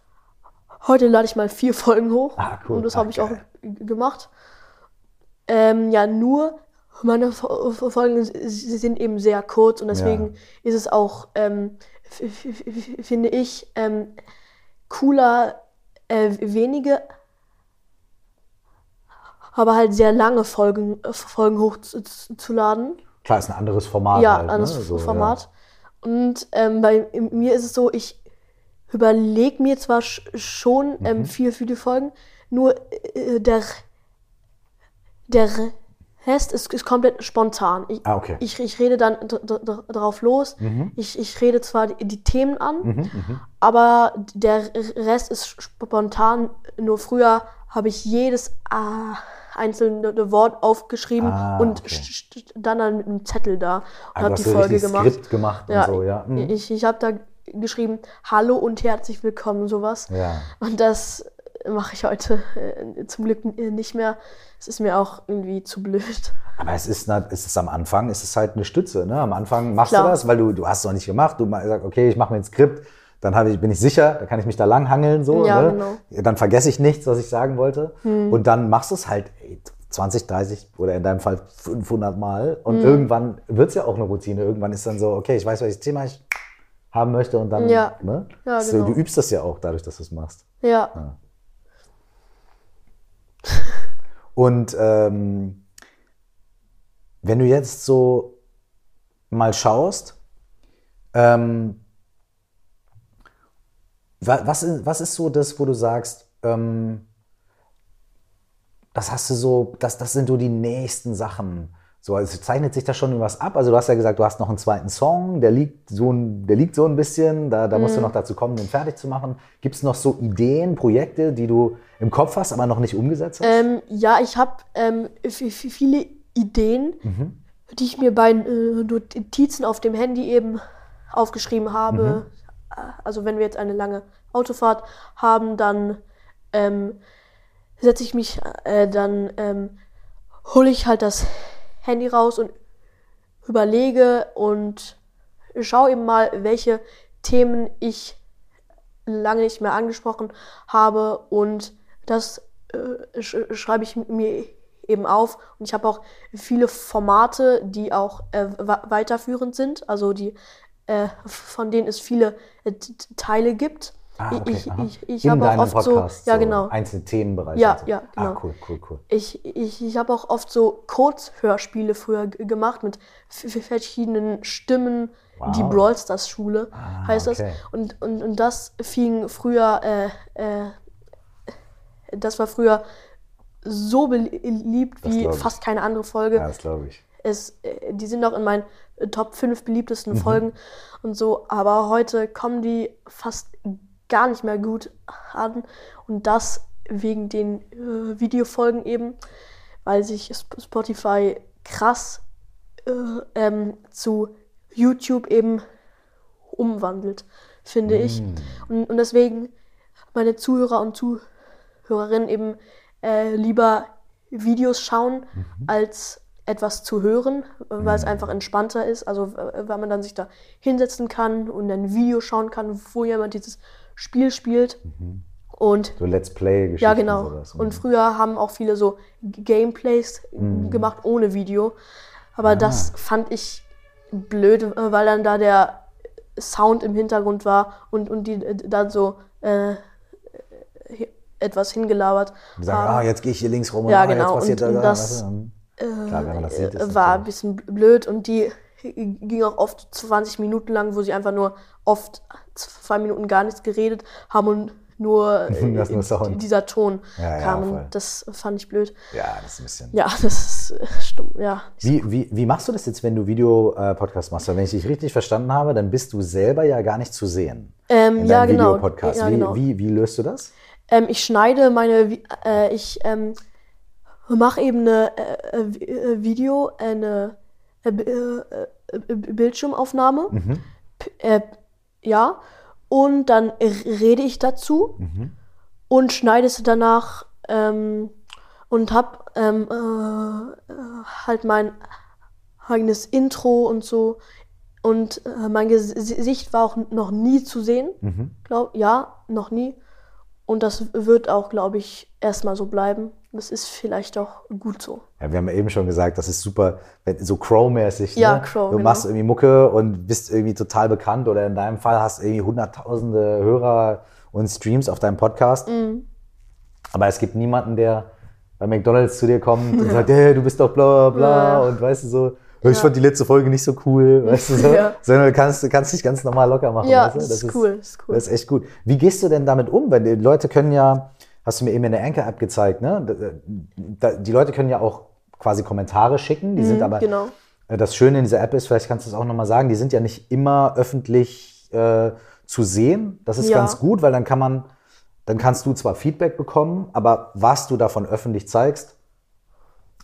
heute lade ich mal vier Folgen hoch. Ah, cool. Und das Ah, habe ich auch gemacht. Ähm, ja, nur meine Fo- Fo- Folgen sind eben sehr kurz und deswegen ist es auch, ähm, finde ich, ähm, cooler, äh, wenige aber halt sehr lange Folgen, äh, Folgen hochzuladen. Klar, ist ein anderes Format. Ja, halt, ne? anderes So, Format. Und ähm, bei mir ist es so, ich überlege mir zwar sch schon Mhm. ähm, viel für die Folgen, nur äh, der, der Rest ist, ist komplett spontan. Ich, Ah, okay. ich, ich rede dann drauf los. Mhm. Ich, ich rede zwar die, die Themen an, aber der Rest ist spontan. Nur früher habe ich jedes ah, einzelne Wort aufgeschrieben Ah, und okay. dann, dann mit einem Zettel da und du habe die Folge gemacht. Skript gemacht Ja, so, ja. Mhm. Ich, ich habe da geschrieben, hallo und herzlich willkommen, sowas. Ja. Und das mache ich heute äh, zum Glück nicht mehr. Es ist mir auch irgendwie zu blöd. Aber es ist, na- es ist am Anfang, es ist halt eine Stütze. Ne? Am Anfang machst Klar. du das, weil du, du hast es noch nicht gemacht. Du sagst, okay, ich mache mir ein Skript, dann ich, bin ich sicher, da kann ich mich da langhangeln. So, Ja, ne? genau. Dann vergesse ich nichts, was ich sagen wollte. Und dann machst du es halt ey, 20, 30 oder in deinem Fall 500 Mal. Und irgendwann wird es ja auch eine Routine. Irgendwann ist dann so, okay, ich weiß, welches Thema ich haben möchte. Und dann, Ja. ne? Ja, so, genau. du übst das ja auch dadurch, dass du es machst. Ja, Und ähm, wenn du jetzt so mal schaust, ähm, was, ist, was ist so das, wo du sagst, ähm, das hast du so, das, das sind so die nächsten Sachen. So, also zeichnet sich da schon was ab? Also du hast ja gesagt, du hast noch einen zweiten Song, der liegt so ein, der liegt so ein bisschen, da, da musst du noch dazu kommen, den fertig zu machen. Gibt es noch so Ideen, Projekte, die du im Kopf hast, aber noch nicht umgesetzt hast? ähm, ja ich habe ähm, viele Ideen, Mhm. die ich mir bei äh, Notizen auf dem Handy eben aufgeschrieben habe. Mhm. Also wenn wir jetzt eine lange Autofahrt haben, dann ähm, setze ich mich, äh, dann ähm, hole ich halt das Handy raus und überlege und schaue eben mal, welche Themen ich lange nicht mehr angesprochen habe und das äh, sch schreibe ich mir eben auf. Und ich habe auch viele Formate, die auch äh, weiterführend sind, also die äh, von denen es viele äh, Teile gibt. Ah, okay, ich ich, ich habe auch oft Podcast, so, ja genau, Einzelne Themenbereiche. Ja, so. ja, genau. Ah, cool, cool, cool. ich, ich, ich habe auch oft so Kurzhörspiele früher gemacht mit verschiedenen Stimmen. Die Wow. Brawl Stars Schule Ah, heißt okay. das. Und, und, und das fing früher, äh, äh, das war früher so beliebt wie fast keine andere Folge. Ja, das glaube ich. Es, äh, die sind auch in meinen äh, Top 5 beliebtesten Folgen und so, aber heute kommen die fast gar nicht mehr gut an und das wegen den äh, Videofolgen eben, weil sich Sp- Spotify krass äh, ähm, zu YouTube eben umwandelt, finde ich. Und, und deswegen meine Zuhörer und Zuhörerinnen eben äh, lieber Videos schauen, als etwas zu hören, weil es einfach entspannter ist. Also weil man dann sich da hinsetzen kann und ein Video schauen kann, wo jemand dieses Spiel spielt. Und So Let's Play-Geschichten. ja, genau. Sowas. Und früher haben auch viele so Gameplays Mhm. gemacht ohne Video. Aber Ah. das fand ich blöd, äh, weil dann da der Sound im Hintergrund war und, und die äh, dann so äh, etwas hingelabert Die sagen, ah, jetzt gehe ich hier links rum und Ja, ah, genau. jetzt passiert Und- da und das, weißt du, Klar, sieht, äh, war ein bisschen blöd und die ging auch oft 20 Minuten lang, wo sie einfach nur oft zwei Minuten gar nichts geredet haben und nur, äh, nur dieser Ton Ja, ja, kam. und das fand ich blöd. Ja, das ist ein bisschen. Ja, das ist äh, stumm, ja. Wie, wie, wie machst du das jetzt, wenn du Video-Podcast machst? Weil wenn ich dich richtig verstanden habe, dann bist du selber ja gar nicht zu sehen. Ähm, in ja, genau. Videopodcast. Ja, wie, genau. wie, wie löst du das? Ähm, ich schneide meine, äh, ich ähm, mache eben eine äh, äh, äh, Video, eine äh, äh, Bildschirmaufnahme. Äh, ja. Und dann rede ich dazu und schneide es danach ähm, und hab ähm, äh, halt mein eigenes Intro und so. Und äh, mein Ges- Gesicht war auch noch nie zu sehen. Glaub, ja, noch nie. Und das wird auch, glaube ich, erstmal so bleiben. Das ist vielleicht auch gut so. Ja, wir haben ja eben schon gesagt, das ist super, wenn- so Crow-mäßig. Ja, ne? Crow, Du genau. machst irgendwie Mucke und bist irgendwie total bekannt oder in deinem Fall hast irgendwie hunderttausende Hörer und Streams auf deinem Podcast. Mhm. Aber es gibt niemanden, der bei McDonalds zu dir kommt und sagt, hey, du bist doch bla bla bla Ja. und weißt du so, ich fand die letzte Folge nicht so cool, weißt du so, Ja. sondern du kannst, du kannst dich ganz normal locker machen. Ja, weißt du? das ist cool, das ist cool. Das ist echt gut. Wie gehst du denn damit um? Weil die Leute können ja, hast du mir eben in der Anchor-App gezeigt, ne? Da- Die Leute können ja auch quasi Kommentare schicken, die sind aber, genau. äh, das Schöne in dieser App ist, vielleicht kannst du es auch nochmal sagen, die sind ja nicht immer öffentlich äh, zu sehen. Das ist Ja. ganz gut, weil dann kann man, dann kannst du zwar Feedback bekommen, aber was du davon öffentlich zeigst,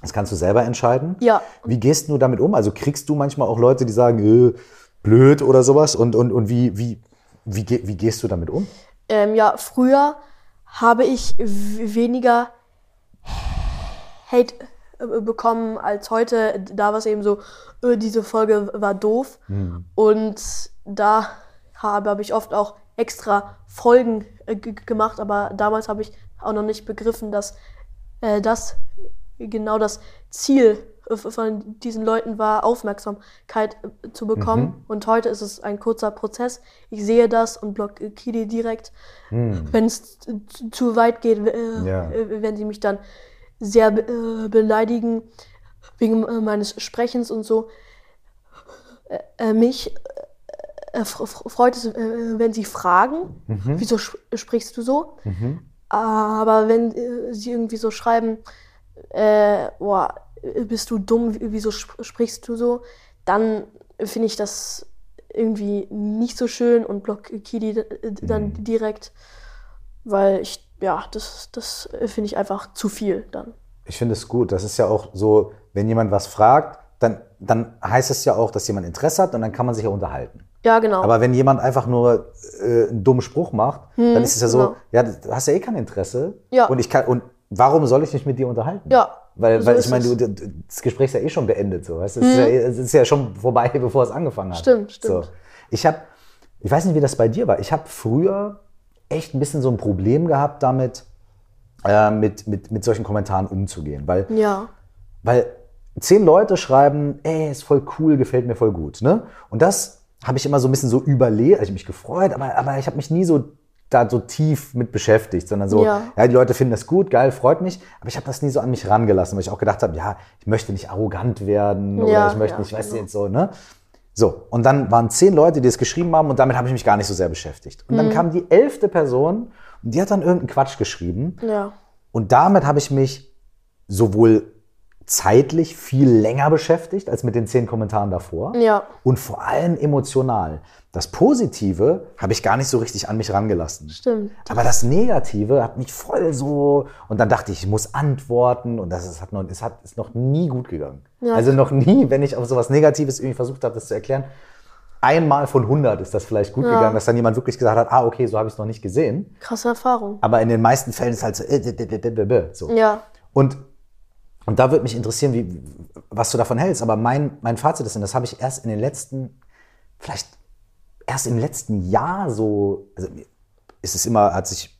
das kannst du selber entscheiden. Ja. Wie gehst du damit um? Also kriegst du manchmal auch Leute, die sagen, äh, blöd oder sowas? Und, und, und wie, wie, wie, wie gehst du damit um? Ähm, ja, früher habe ich weniger Hate äh, bekommen als heute. Da war es eben so, äh, diese Folge war doof. Und da habe, habe ich oft auch extra Folgen äh, gemacht, aber damals habe ich auch noch nicht begriffen, dass äh, das genau das Ziel von diesen Leuten war, Aufmerksamkeit äh, zu bekommen. Und heute ist es ein kurzer Prozess. Ich sehe das und blockiere die direkt. Wenn es zu- weit geht, äh, Ja. äh, wenn sie mich dann sehr be äh, beleidigen wegen äh, meines Sprechens und so. Äh, äh, mich äh, freut es, äh, wenn sie fragen, wieso sp sprichst du so? Aber wenn äh, sie irgendwie so schreiben, äh, boah, äh, bist du dumm, wieso sp sprichst du so, dann finde ich das irgendwie nicht so schön und blockiere die d- dann direkt, weil ich, ja, das, das finde ich einfach zu viel dann. Ich finde es gut. Das ist ja auch so, wenn jemand was fragt, dann, dann heißt es ja auch, dass jemand Interesse hat und dann kann man sich ja unterhalten. Ja, genau. Aber wenn jemand einfach nur äh, einen dummen Spruch macht, dann ist es ja so, genau. ja, du hast ja eh kein Interesse. Ja. Und ich kann, und warum soll ich mich mit dir unterhalten? Ja, Weil, so weil ich meine, du, du- das Gespräch ist ja eh schon beendet, so. Es, ist ja, eh- es ist ja schon vorbei, bevor es angefangen hat. Stimmt, stimmt. So. Ich habe, ich weiß nicht, wie das bei dir war. Ich habe früher echt ein bisschen so ein Problem gehabt damit, äh, mit, mit, mit solchen Kommentaren umzugehen. Weil ja, weil zehn Leute schreiben, ey, ist voll cool, gefällt mir voll gut. Ne? Und das habe ich immer so ein bisschen so überlegt, also ich mich gefreut, aber, aber ich habe mich nie so da so tief mit beschäftigt, sondern so, ja. Ja. die Leute finden das gut, geil, freut mich, aber ich habe das nie so an mich rangelassen, weil ich auch gedacht habe, ja, ich möchte nicht arrogant werden oder Ja, ich möchte ja, nicht, weißt du genau. jetzt so, ne? So, und dann waren zehn Leute, die es geschrieben haben und damit habe ich mich gar nicht so sehr beschäftigt. Und Mhm. dann kam die elfte Person und die hat dann irgendeinen Quatsch geschrieben ja, und damit habe ich mich sowohl zeitlich viel länger beschäftigt als mit den zehn Kommentaren davor. Ja. Und vor allem emotional. Das Positive habe ich gar nicht so richtig an mich rangelassen. Stimmt. Aber das Negative hat mich voll so. Und dann dachte ich, ich muss antworten. Und das ist, hat noch, es hat, ist noch nie gut gegangen. Ja. Also noch nie, wenn ich auf sowas Negatives irgendwie versucht habe, das zu erklären. Einmal von 100 ist das vielleicht gut Ja. gegangen, dass dann jemand wirklich gesagt hat, ah, okay, so habe ich es noch nicht gesehen. Krasse Erfahrung. Aber in den meisten Fällen ist halt so, äh, so. Ja. Und, und da würde mich interessieren, wie, was du davon hältst. Aber mein, mein Fazit ist, und das habe ich erst in den letzten, vielleicht erst im letzten Jahr so, also ist es immer, hat sich,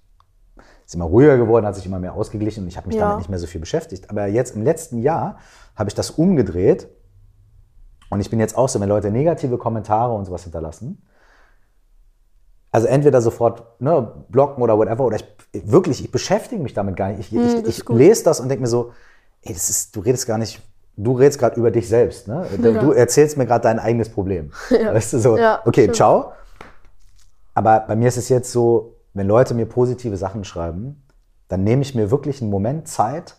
ist immer ruhiger geworden, hat sich immer mehr ausgeglichen und ich habe mich Ja. damit nicht mehr so viel beschäftigt. Aber jetzt im letzten Jahr habe ich das umgedreht und ich bin jetzt auch so, wenn Leute negative Kommentare und sowas hinterlassen, also entweder sofort ne, blocken oder whatever, oder ich wirklich, ich beschäftige mich damit gar nicht. Ich, Hm, ich, ich lese das und denke mir so, ey, das ist, du redest gar nicht, du redest gerade über dich selbst. Ne? Du, Ja. du erzählst mir gerade dein eigenes Problem. Ja. Weißt du so, Ja, okay, stimmt. ciao. Aber bei mir ist es jetzt so, wenn Leute mir positive Sachen schreiben, dann nehme ich mir wirklich einen Moment Zeit,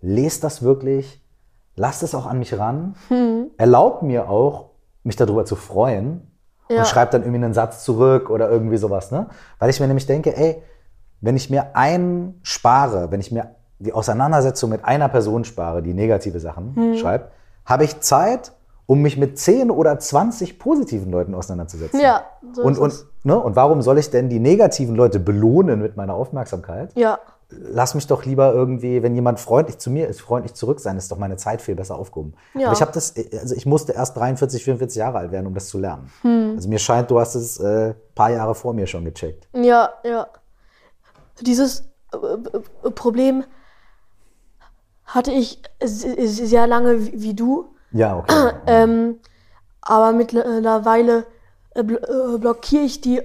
lese das wirklich, lass es auch an mich ran, Hm. erlaub mir auch, mich darüber zu freuen und schreib dann irgendwie einen Satz zurück oder irgendwie sowas, ne? Weil ich mir nämlich denke, ey, wenn ich mir einen spare, wenn ich mir die Auseinandersetzung mit einer Person spare, die negative Sachen Hm. schreibt, habe ich Zeit, um mich mit 10 oder 20 positiven Leuten auseinanderzusetzen. Ja, so und, ist und, es. ne? und warum soll ich denn die negativen Leute belohnen mit meiner Aufmerksamkeit? Ja. Lass mich doch lieber irgendwie, wenn jemand freundlich zu mir ist, freundlich zurück sein, ist doch meine Zeit viel besser aufgehoben. Ja. Aber ich habe das, also ich musste erst 43, 44 Jahre alt werden, um das zu lernen. Hm. Also mir scheint, du hast es äh, paar Jahre vor mir schon gecheckt. Ja, ja. Dieses äh, äh, Problem hatte ich se- sehr lange wie du, Ja, okay. ähm, aber mittlerweile äh, äh, blockiere ich die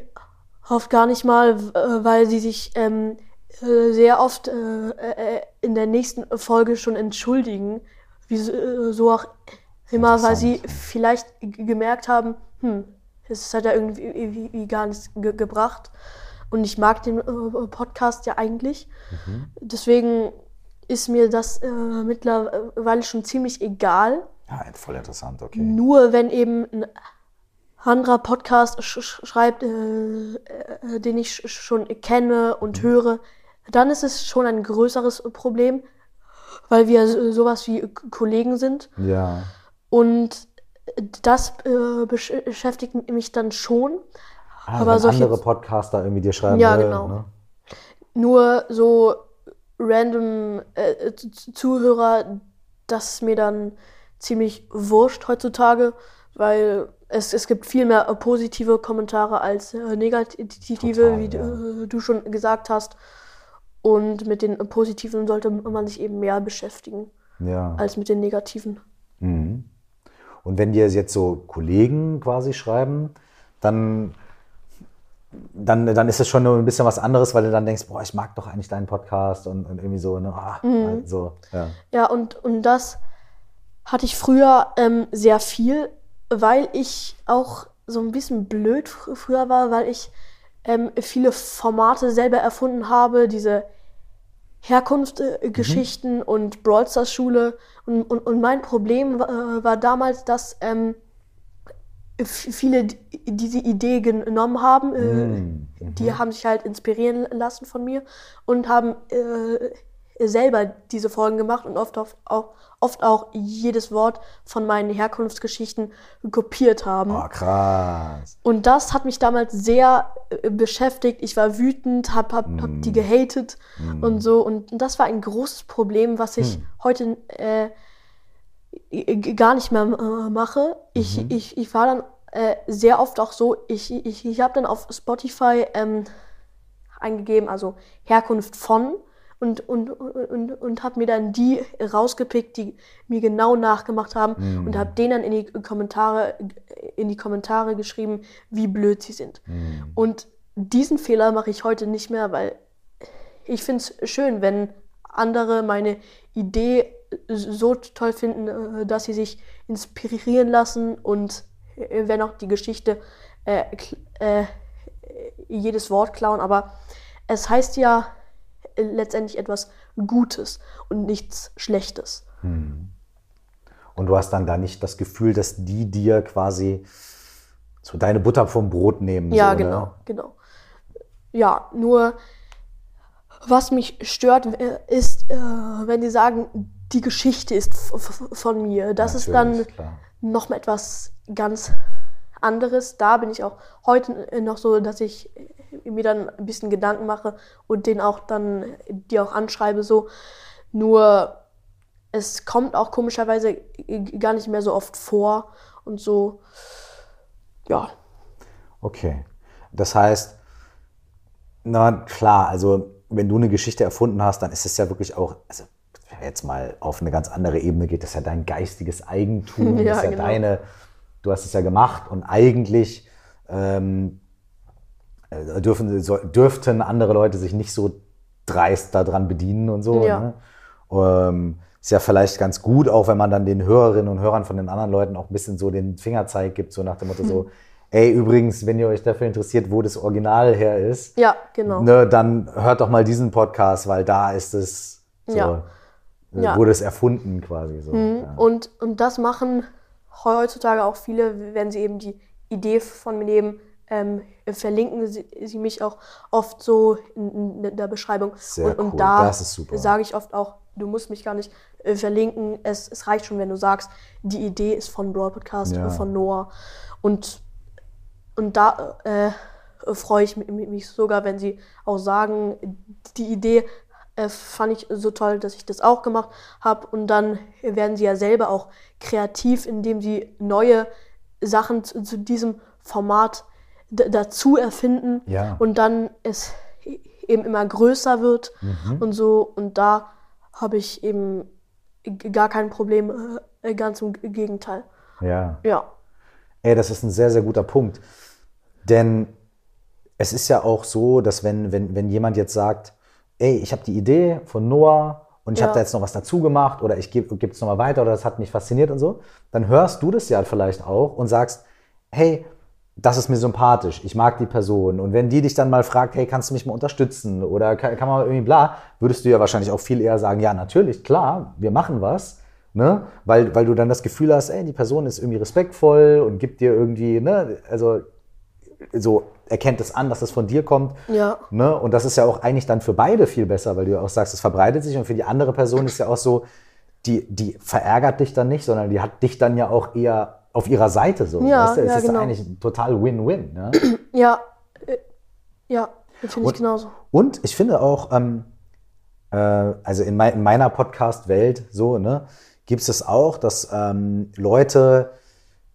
oft gar nicht mal, äh, weil sie sich ähm, äh, sehr oft äh, in der nächsten Folge schon entschuldigen, wieso so auch immer, weil sie vielleicht gemerkt haben, hm, es hat ja irgendwie gar nichts ge gebracht. Und ich mag den Podcast ja eigentlich. Deswegen ist mir das äh, mittlerweile schon ziemlich egal. ja, voll interessant, okay. Nur wenn eben ein anderer Podcast sch sch schreibt, äh, äh, den ich sch schon kenne und höre, dann ist es schon ein größeres Problem, weil wir so- sowas wie Kollegen sind. Ja. Und das äh, besch beschäftigt mich dann schon. Ah, Aber wenn solche- andere Podcaster irgendwie dir schreiben, Ja, äh, genau. Ne? Nur so random äh, Z- Zuhörer, das ist mir dann ziemlich wurscht heutzutage, weil es, es gibt viel mehr äh, positive Kommentare als äh, negative, Total, wie ja. du, äh, du schon gesagt hast. Und mit den äh, positiven sollte man sich eben mehr beschäftigen Ja. als mit den negativen. Mhm. Und wenn dir jetzt so Kollegen quasi schreiben, dann, dann, dann ist es schon nur ein bisschen was anderes, weil du dann denkst, boah, ich mag doch eigentlich deinen Podcast und, und irgendwie so, ne, ah, Mhm. so, ja. Ja, und, und das hatte ich früher ähm, sehr viel, weil ich auch so ein bisschen blöd fr früher war, weil ich ähm, viele Formate selber erfunden habe, diese Herkunftsgeschichten und Brawl Stars Schule. Und, und, und mein Problem war, äh, war damals, dass ähm, viele diese Idee genommen haben. Äh, Mhm. Die haben sich halt inspirieren lassen von mir und haben äh, selber diese Folgen gemacht und oft, oft, auch, oft auch jedes Wort von meinen Herkunftsgeschichten kopiert haben. Oh, krass. Und das hat mich damals sehr äh, beschäftigt. Ich war wütend, hab, hab, hab Mm. die gehatet und so. Und das war ein großes Problem, was ich Hm. heute äh, gar nicht mehr äh, mache. Ich, Mhm. ich, ich war dann äh, sehr oft auch so, ich, ich, ich habe dann auf Spotify ähm, eingegeben, also Herkunft von und, und, und, und habe mir dann die rausgepickt, die mir genau nachgemacht haben Mhm. und habe denen dann in die Kommentare in die Kommentare geschrieben, wie blöd sie sind. Mhm. Und diesen Fehler mache ich heute nicht mehr, weil ich finde es schön, wenn andere meine Idee so toll finden, äh, dass sie sich inspirieren lassen und äh, wenn auch die Geschichte äh, äh, jedes Wort klauen, aber es heißt ja äh, letztendlich etwas Gutes und nichts Schlechtes. Mhm. Und du hast dann da nicht das Gefühl, dass die dir quasi so deine Butter vom Brot nehmen. Ja, so, genau, Ne? genau. Ja, nur was mich stört, ist, wenn die sagen, die Geschichte ist von mir. Das ist dann Natürlich, klar. noch mal etwas ganz anderes. Da bin ich auch heute noch so, dass ich mir dann ein bisschen Gedanken mache und den auch dann die auch anschreibe so. Nur es kommt auch komischerweise gar nicht mehr so oft vor und so. Ja, Okay. Das heißt, na klar, also wenn du eine Geschichte erfunden hast, dann ist es ja wirklich auch, also jetzt mal auf eine ganz andere Ebene geht, das ist ja dein geistiges Eigentum, Ja, das ist ja genau. deine, du hast es ja gemacht und eigentlich ähm, äh, dürfen, so, dürften andere Leute sich nicht so dreist daran bedienen und so. Ja. Ne? Ähm, ist ja vielleicht ganz gut, auch wenn man dann den Hörerinnen und Hörern von den anderen Leuten auch ein bisschen so den Fingerzeig gibt, so nach dem Motto so, ey, übrigens, wenn ihr euch dafür interessiert, wo das Original her ist, ja, genau. ne, dann hört doch mal diesen Podcast, weil da ist es so, Ja. Äh, Ja. wurde es erfunden quasi so. Ja. Und, und das machen heutzutage auch viele, wenn sie eben die Idee von mir nehmen, ähm, verlinken sie, sie mich auch oft so in, in der Beschreibung. Sehr und, und cool. da sage ich oft auch, du musst mich gar nicht äh, verlinken. Es, es reicht schon, wenn du sagst, die Idee ist von Brawl Podcast, Ja. von Noah. Und, und da äh, freue ich mich, mich sogar, wenn sie auch sagen, die Idee äh, fand ich so toll, dass ich das auch gemacht habe. Und dann werden sie ja selber auch kreativ, indem sie neue Sachen zu, zu diesem Format dazu erfinden Ja. und dann es eben immer größer wird Mhm. und so. Und da habe ich eben gar kein Problem, äh, ganz im Gegenteil. ja. Ja, Ey, das ist ein sehr, sehr guter Punkt. Denn es ist ja auch so, dass wenn, wenn, wenn jemand jetzt sagt, ey, ich habe die Idee von Noah und ich Ja. habe da jetzt noch was dazu gemacht oder ich gebe es nochmal weiter oder das hat mich fasziniert und so, dann hörst du das ja vielleicht auch und sagst, hey, das ist mir sympathisch, ich mag die Person. Und wenn die dich dann mal fragt, hey, kannst du mich mal unterstützen oder kann, kann man irgendwie bla, würdest du ja wahrscheinlich auch viel eher sagen, ja, natürlich, klar, wir machen was. Ne? Weil, weil du dann das Gefühl hast, ey, die Person ist irgendwie respektvoll und gibt dir irgendwie, ne, also so erkennt es an, dass es von dir kommt. Ja. Ne? Und das ist ja auch eigentlich dann für beide viel besser, weil du ja auch sagst, es verbreitet sich und für die andere Person ist ja auch so, die, die verärgert dich dann nicht, sondern die hat dich dann ja auch eher auf ihrer Seite so. Ja, weißt du? Es ja, ist genau. eigentlich total Win-Win. Ne? ja, äh, ja, finde ich genauso. Und ich finde auch, ähm, äh, also in, mei in meiner Podcast-Welt so, ne, gibt es auch, dass ähm, Leute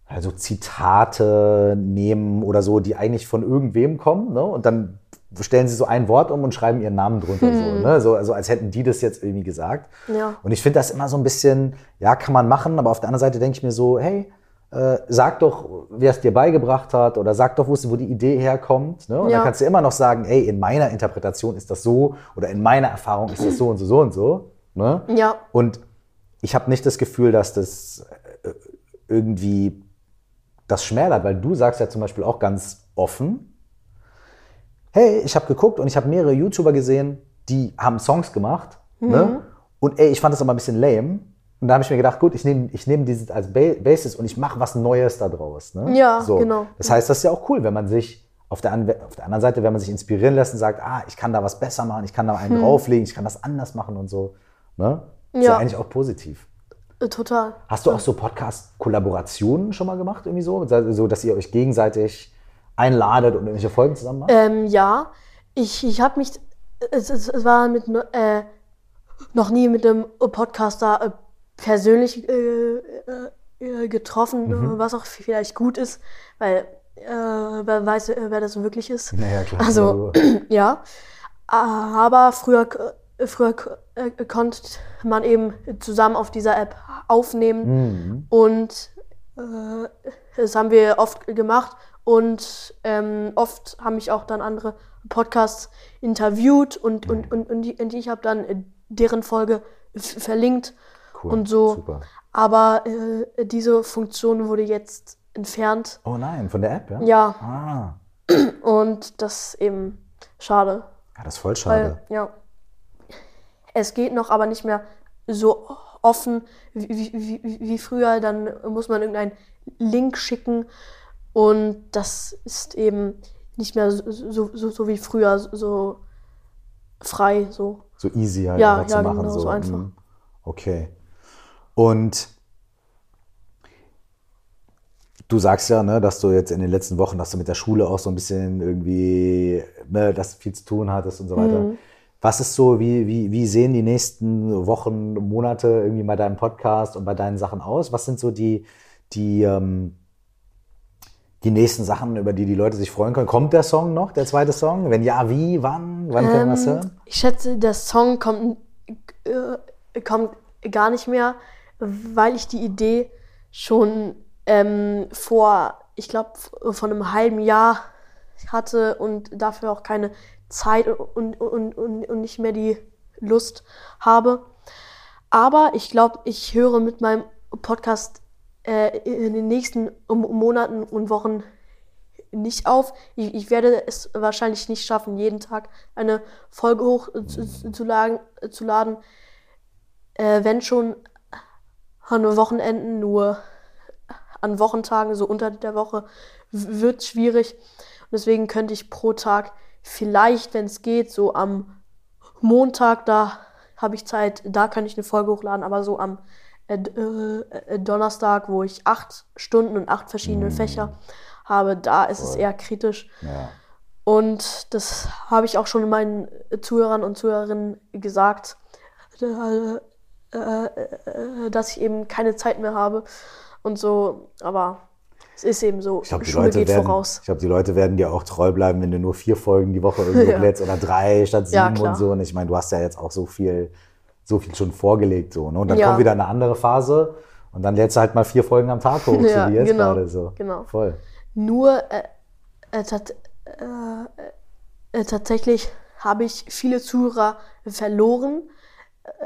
also Zitate nehmen oder so, die eigentlich von irgendwem kommen, ne? Und dann stellen sie so ein Wort um und schreiben ihren Namen drunter, so, ne? so, also als hätten die das jetzt irgendwie gesagt. Ja. Und ich finde das immer so ein bisschen, ja, kann man machen, aber auf der anderen Seite denke ich mir so, hey, äh, sag doch, wer es dir beigebracht hat oder sag doch, wo die Idee herkommt. Ne? Und Ja. dann kannst du immer noch sagen, ey, in meiner Interpretation ist das so oder in meiner Erfahrung ist das so und so, so und so. Ne? Ja, Und ich habe nicht das Gefühl, dass das äh, irgendwie das schmälert, weil du sagst ja zum Beispiel auch ganz offen, hey, ich habe geguckt und ich habe mehrere YouTuber gesehen, die haben Songs gemacht. Mhm. Ne? Und ey, ich fand das aber ein bisschen lame. Und da habe ich mir gedacht, gut, ich nehme ich nehm dieses als ba Basis und ich mache was Neues da draus. Ne? Ja, genau. Das heißt, das ist ja auch cool, wenn man sich auf der, auf der anderen Seite, wenn man sich inspirieren lässt und sagt, ah, ich kann da was besser machen, ich kann da einen drauflegen, ich kann das anders machen und so. Ne? Ist ja. Ja. eigentlich auch positiv. Äh, total. Hast du auch so Podcast-Kollaborationen schon mal gemacht, irgendwie so? So, dass ihr euch gegenseitig einladet und irgendwelche Folgen zusammen macht? Ähm, ja, ich, ich habe mich, es, es, es war mit, äh, noch nie mit einem Podcaster äh, persönlich äh, äh, getroffen, Mhm. was auch vielleicht gut ist, weil äh, wer weiß, äh, wer das wirklich ist. Naja, klar. Also, ja. Aber früher, äh, früher äh, konnte man eben zusammen auf dieser App aufnehmen. Mhm. Und äh, das haben wir oft gemacht. Und ähm, oft haben mich auch dann andere Podcasts interviewt und, und, und, und, die, und ich habe dann deren Folge verlinkt Cool, und so. super. Aber äh, diese Funktion wurde jetzt entfernt. Oh nein, von der App, ja? Ja, Ah, und das ist eben schade. ja das ist voll schade. Weil, ja, es geht noch, aber nicht mehr so offen wie, wie, wie, früher. Dann muss man irgendeinen Link schicken und das ist eben nicht mehr so, so, so, so wie früher, so frei, so. So easy halt Ja, ja, zu machen. genau, so einfach. mm. Okay. Und du sagst ja, ne, dass du jetzt in den letzten Wochen, dass du mit der Schule auch so ein bisschen irgendwie, ne, dass du viel zu tun hattest und so weiter. Mhm. Was ist so, wie, wie, wie sehen die nächsten Wochen, Monate irgendwie bei deinem Podcast und bei deinen Sachen aus? Was sind so die, die, ähm, die nächsten Sachen, über die die Leute sich freuen können? Kommt der Song noch, der zweite Song? Wenn ja, wie, wann? Wann können wir das Ähm, hören? Ich schätze, der Song kommt, äh, kommt gar nicht mehr, weil ich die Idee schon ähm, vor, ich glaube, von einem halben Jahr hatte und dafür auch keine Zeit und, und, und, und nicht mehr die Lust habe. Aber ich glaube, ich höre mit meinem Podcast äh, in den nächsten Monaten und Wochen nicht auf. Ich, ich werde es wahrscheinlich nicht schaffen, jeden Tag eine Folge hoch äh, zu, zu, laden. Äh, wenn schon an Wochenenden, nur an Wochentagen, so unter der Woche, wird schwierig. Und deswegen könnte ich pro Tag vielleicht, wenn es geht, so am Montag, da habe ich Zeit, da kann ich eine Folge hochladen, aber so am äh, äh, äh, Donnerstag, wo ich acht Stunden und acht verschiedene Fächer habe, da ist es eher kritisch. Ja. Und das habe ich auch schon meinen Zuhörern und Zuhörerinnen gesagt, äh, äh, dass ich eben keine Zeit mehr habe und so. Aber es ist eben so, Ich glaube, die, Schule Leute geht werden- voraus. ich glaub, die Leute werden dir auch treu bleiben, wenn du nur vier Folgen die Woche irgendwie Ja. oder drei statt Ja, sieben klar. und so. Und ich meine, du hast ja jetzt auch so viel, so viel schon vorgelegt. So, ne? Und dann Ja. kommt wieder eine andere Phase und dann lädst du halt mal vier Folgen am Tag hoch, Ja, so wie jetzt genau, gerade so. genau. Voll. Nur äh, äh, tat, äh, äh, tatsächlich habe ich viele Zuhörer verloren,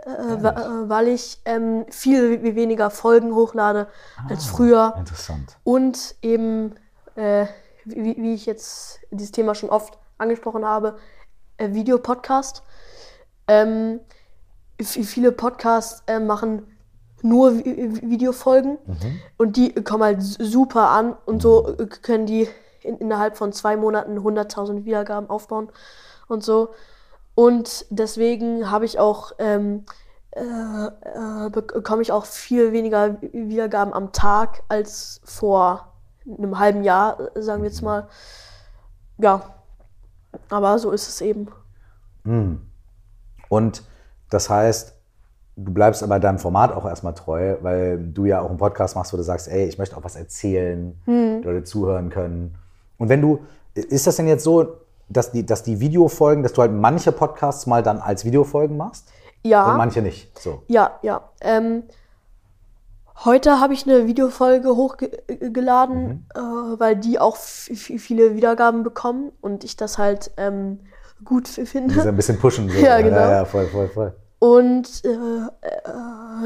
äh, äh, weil ich ähm, viel we- weniger Folgen hochlade als früher. Interessant. Und eben, äh, wie, wie ich jetzt dieses Thema schon oft angesprochen habe, äh, Videopodcast. Ähm, viele Podcasts äh, machen nur Vi- Vi- Videofolgen und die kommen halt super an und so äh, können die in, innerhalb von zwei Monaten 100.000 Wiedergaben aufbauen und so. Und deswegen habe ich auch ähm, äh, äh, bekomme ich auch viel weniger Wiedergaben am Tag als vor einem halben Jahr, sagen wir jetzt mal. Ja, aber so ist es eben. Und das heißt, du bleibst aber deinem Format auch erstmal treu, weil du ja auch einen Podcast machst, wo du sagst, ey, ich möchte auch was erzählen, Hm. Leute zuhören können. Und wenn du, ist das denn jetzt so, dass die, dass die Videofolgen, dass du halt manche Podcasts mal dann als Videofolgen machst Ja. und manche nicht? So. Ja, ja. Ähm, heute habe ich eine Videofolge hochgeladen, äh, weil die auch viele Wiedergaben bekommen und ich das halt ähm, gut f- Die so finde. ein bisschen pushen. So. Ja, genau. Ja, ja, voll, voll, voll. Und äh,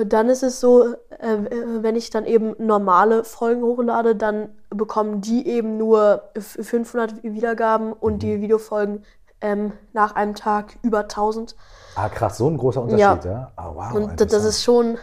äh, dann ist es so, äh, äh, wenn ich dann eben normale Folgen hochlade, dann bekommen die eben nur f- 500 Wiedergaben und Mhm. die Videofolgen ähm, nach einem Tag über 1000. Ah, krass, so ein großer Unterschied, ja? Ah, wow. Und das ist schon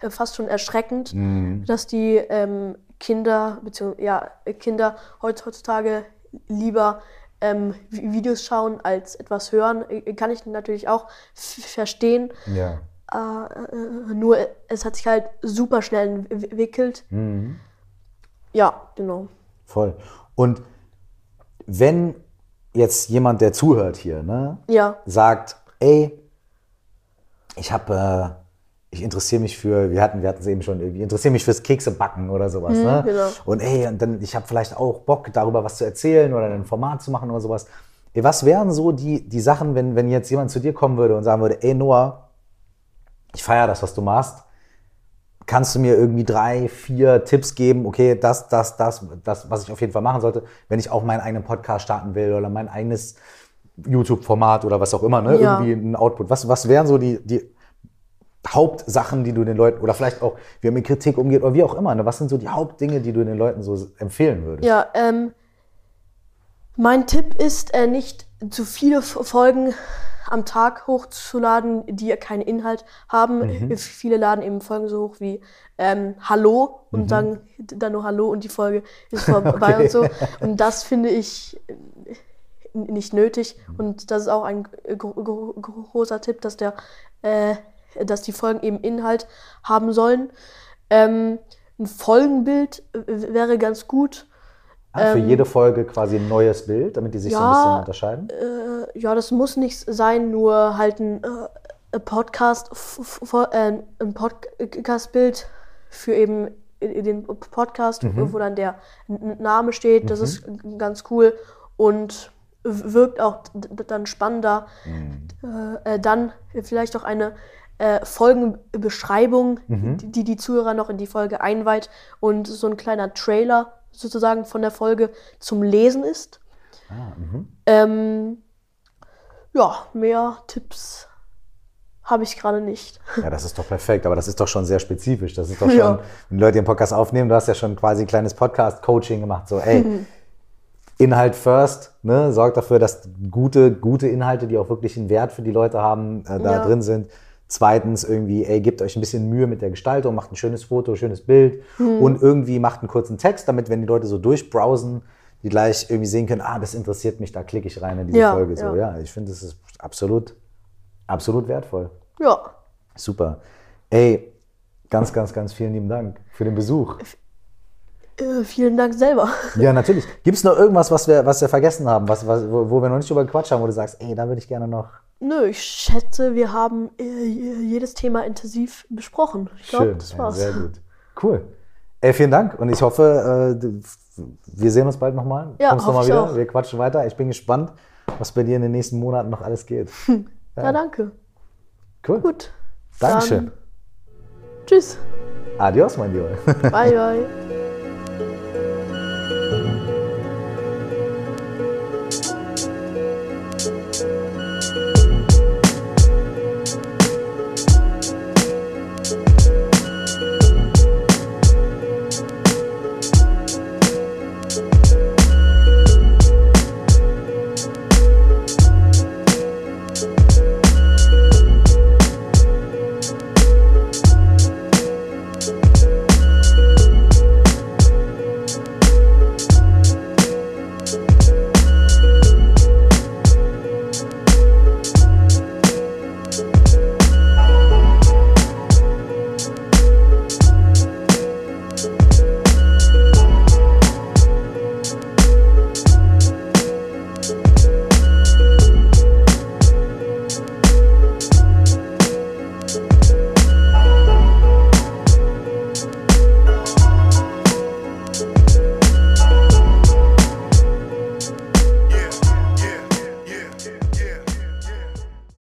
äh, fast schon erschreckend, Mhm. dass die ähm, Kinder, beziehungsweise ja, Kinder heut- heutzutage lieber ähm, Vi- Videos schauen als etwas hören. Äh, Kann ich natürlich auch verstehen. Ja. Äh, nur es hat sich halt super schnell entwickelt. Mhm. Ja, genau. Voll. Und wenn jetzt jemand, der zuhört hier, ne, Ja, sagt, ey, ich habe, äh, ich interessiere mich für, wir hatten, wir hatten es eben schon, irgendwie, interessiere mich fürs Keksebacken oder sowas, ne? genau. Und ey, und dann, ich habe vielleicht auch Bock, darüber was zu erzählen oder ein Format zu machen oder sowas. Ey, was wären so die, die Sachen, wenn, wenn jetzt jemand zu dir kommen würde und sagen würde, ey Noah, ich feiere das, was du machst. Kannst du mir irgendwie drei, vier Tipps geben, okay, das, das, das, das, was ich auf jeden Fall machen sollte, wenn ich auch meinen eigenen Podcast starten will oder mein eigenes YouTube-Format oder was auch immer, ne? Ja. Irgendwie ein Output. Was, was wären so die, die Hauptsachen, die du den Leuten, oder vielleicht auch, wie man mit Kritik umgeht oder wie auch immer, ne? Was sind so die Hauptdinge, die du den Leuten so empfehlen würdest? ja, ähm, Mein Tipp ist, äh, nicht zu viele Folgen am Tag hochzuladen, die keinen Inhalt haben. Mhm. Viele laden eben Folgen so hoch wie ähm, Hallo und Mhm. sagen dann nur Hallo und die Folge ist vorbei Okay. und so. Und das finde ich äh, nicht nötig. Mhm. Und das ist auch ein gro gro großer Tipp, dass der, äh, dass die Folgen eben Inhalt haben sollen. Ähm, ein Folgenbild äh, wäre ganz gut. Ah, für jede Folge quasi ein neues Bild, damit die sich so ein Ähm, ja, bisschen unterscheiden. Äh, ja, das muss nicht sein, nur halt ein, äh, Podcast, äh, ein Podcast-Bild für eben den Podcast, Mhm. wo dann der Name steht. Das ist ganz cool und wirkt auch dann spannender. Mhm. Äh, äh, dann vielleicht auch eine äh, Folgenbeschreibung, Mhm. die, die Zuhörer noch in die Folge einweiht und so ein kleiner Trailer sozusagen von der Folge zum Lesen ist. Ah, mhm. Ähm, ja, mehr Tipps habe ich gerade nicht. Ja, das ist doch perfekt, aber das ist doch schon sehr spezifisch. Das ist doch schon, Ja. wenn Leute den Podcast aufnehmen, du hast ja schon quasi ein kleines Podcast-Coaching gemacht, so, ey, Inhalt first, ne, sorgt dafür, dass gute, gute Inhalte, die auch wirklich einen Wert für die Leute haben, äh, da Ja. drin sind. Zweitens irgendwie, ey, gebt euch ein bisschen Mühe mit der Gestaltung, macht ein schönes Foto, schönes Bild Hm. und irgendwie macht einen kurzen Text, damit, wenn die Leute so durchbrowsen, die gleich irgendwie sehen können, ah, das interessiert mich, da klicke ich rein in diese Ja, Folge. So, ja. ja, ich finde, das ist absolut, absolut wertvoll. Ja, Super. Ey, ganz, ganz, ganz vielen lieben Dank für den Besuch. äh, vielen Dank selber. Ja, natürlich. Gibt es noch irgendwas, was wir, was wir vergessen haben, was, was, wo, wo wir noch nicht drüber gequatscht haben, wo du sagst, ey, da würde ich gerne noch. Nö, ich schätze, wir haben äh, jedes Thema intensiv besprochen. Ich glaube, Schön, das ja, war's. sehr gut. Cool. Ey, vielen Dank und ich hoffe, äh, wir sehen uns bald nochmal. Ja, Kommst noch hoffe mal ich wieder. auch. Wir quatschen weiter. Ich bin gespannt, was bei dir in den nächsten Monaten noch alles geht. Ja, danke. Cool. Gut. Dankeschön. Dann, tschüss. Adios, mein Lieber. Bye, bye.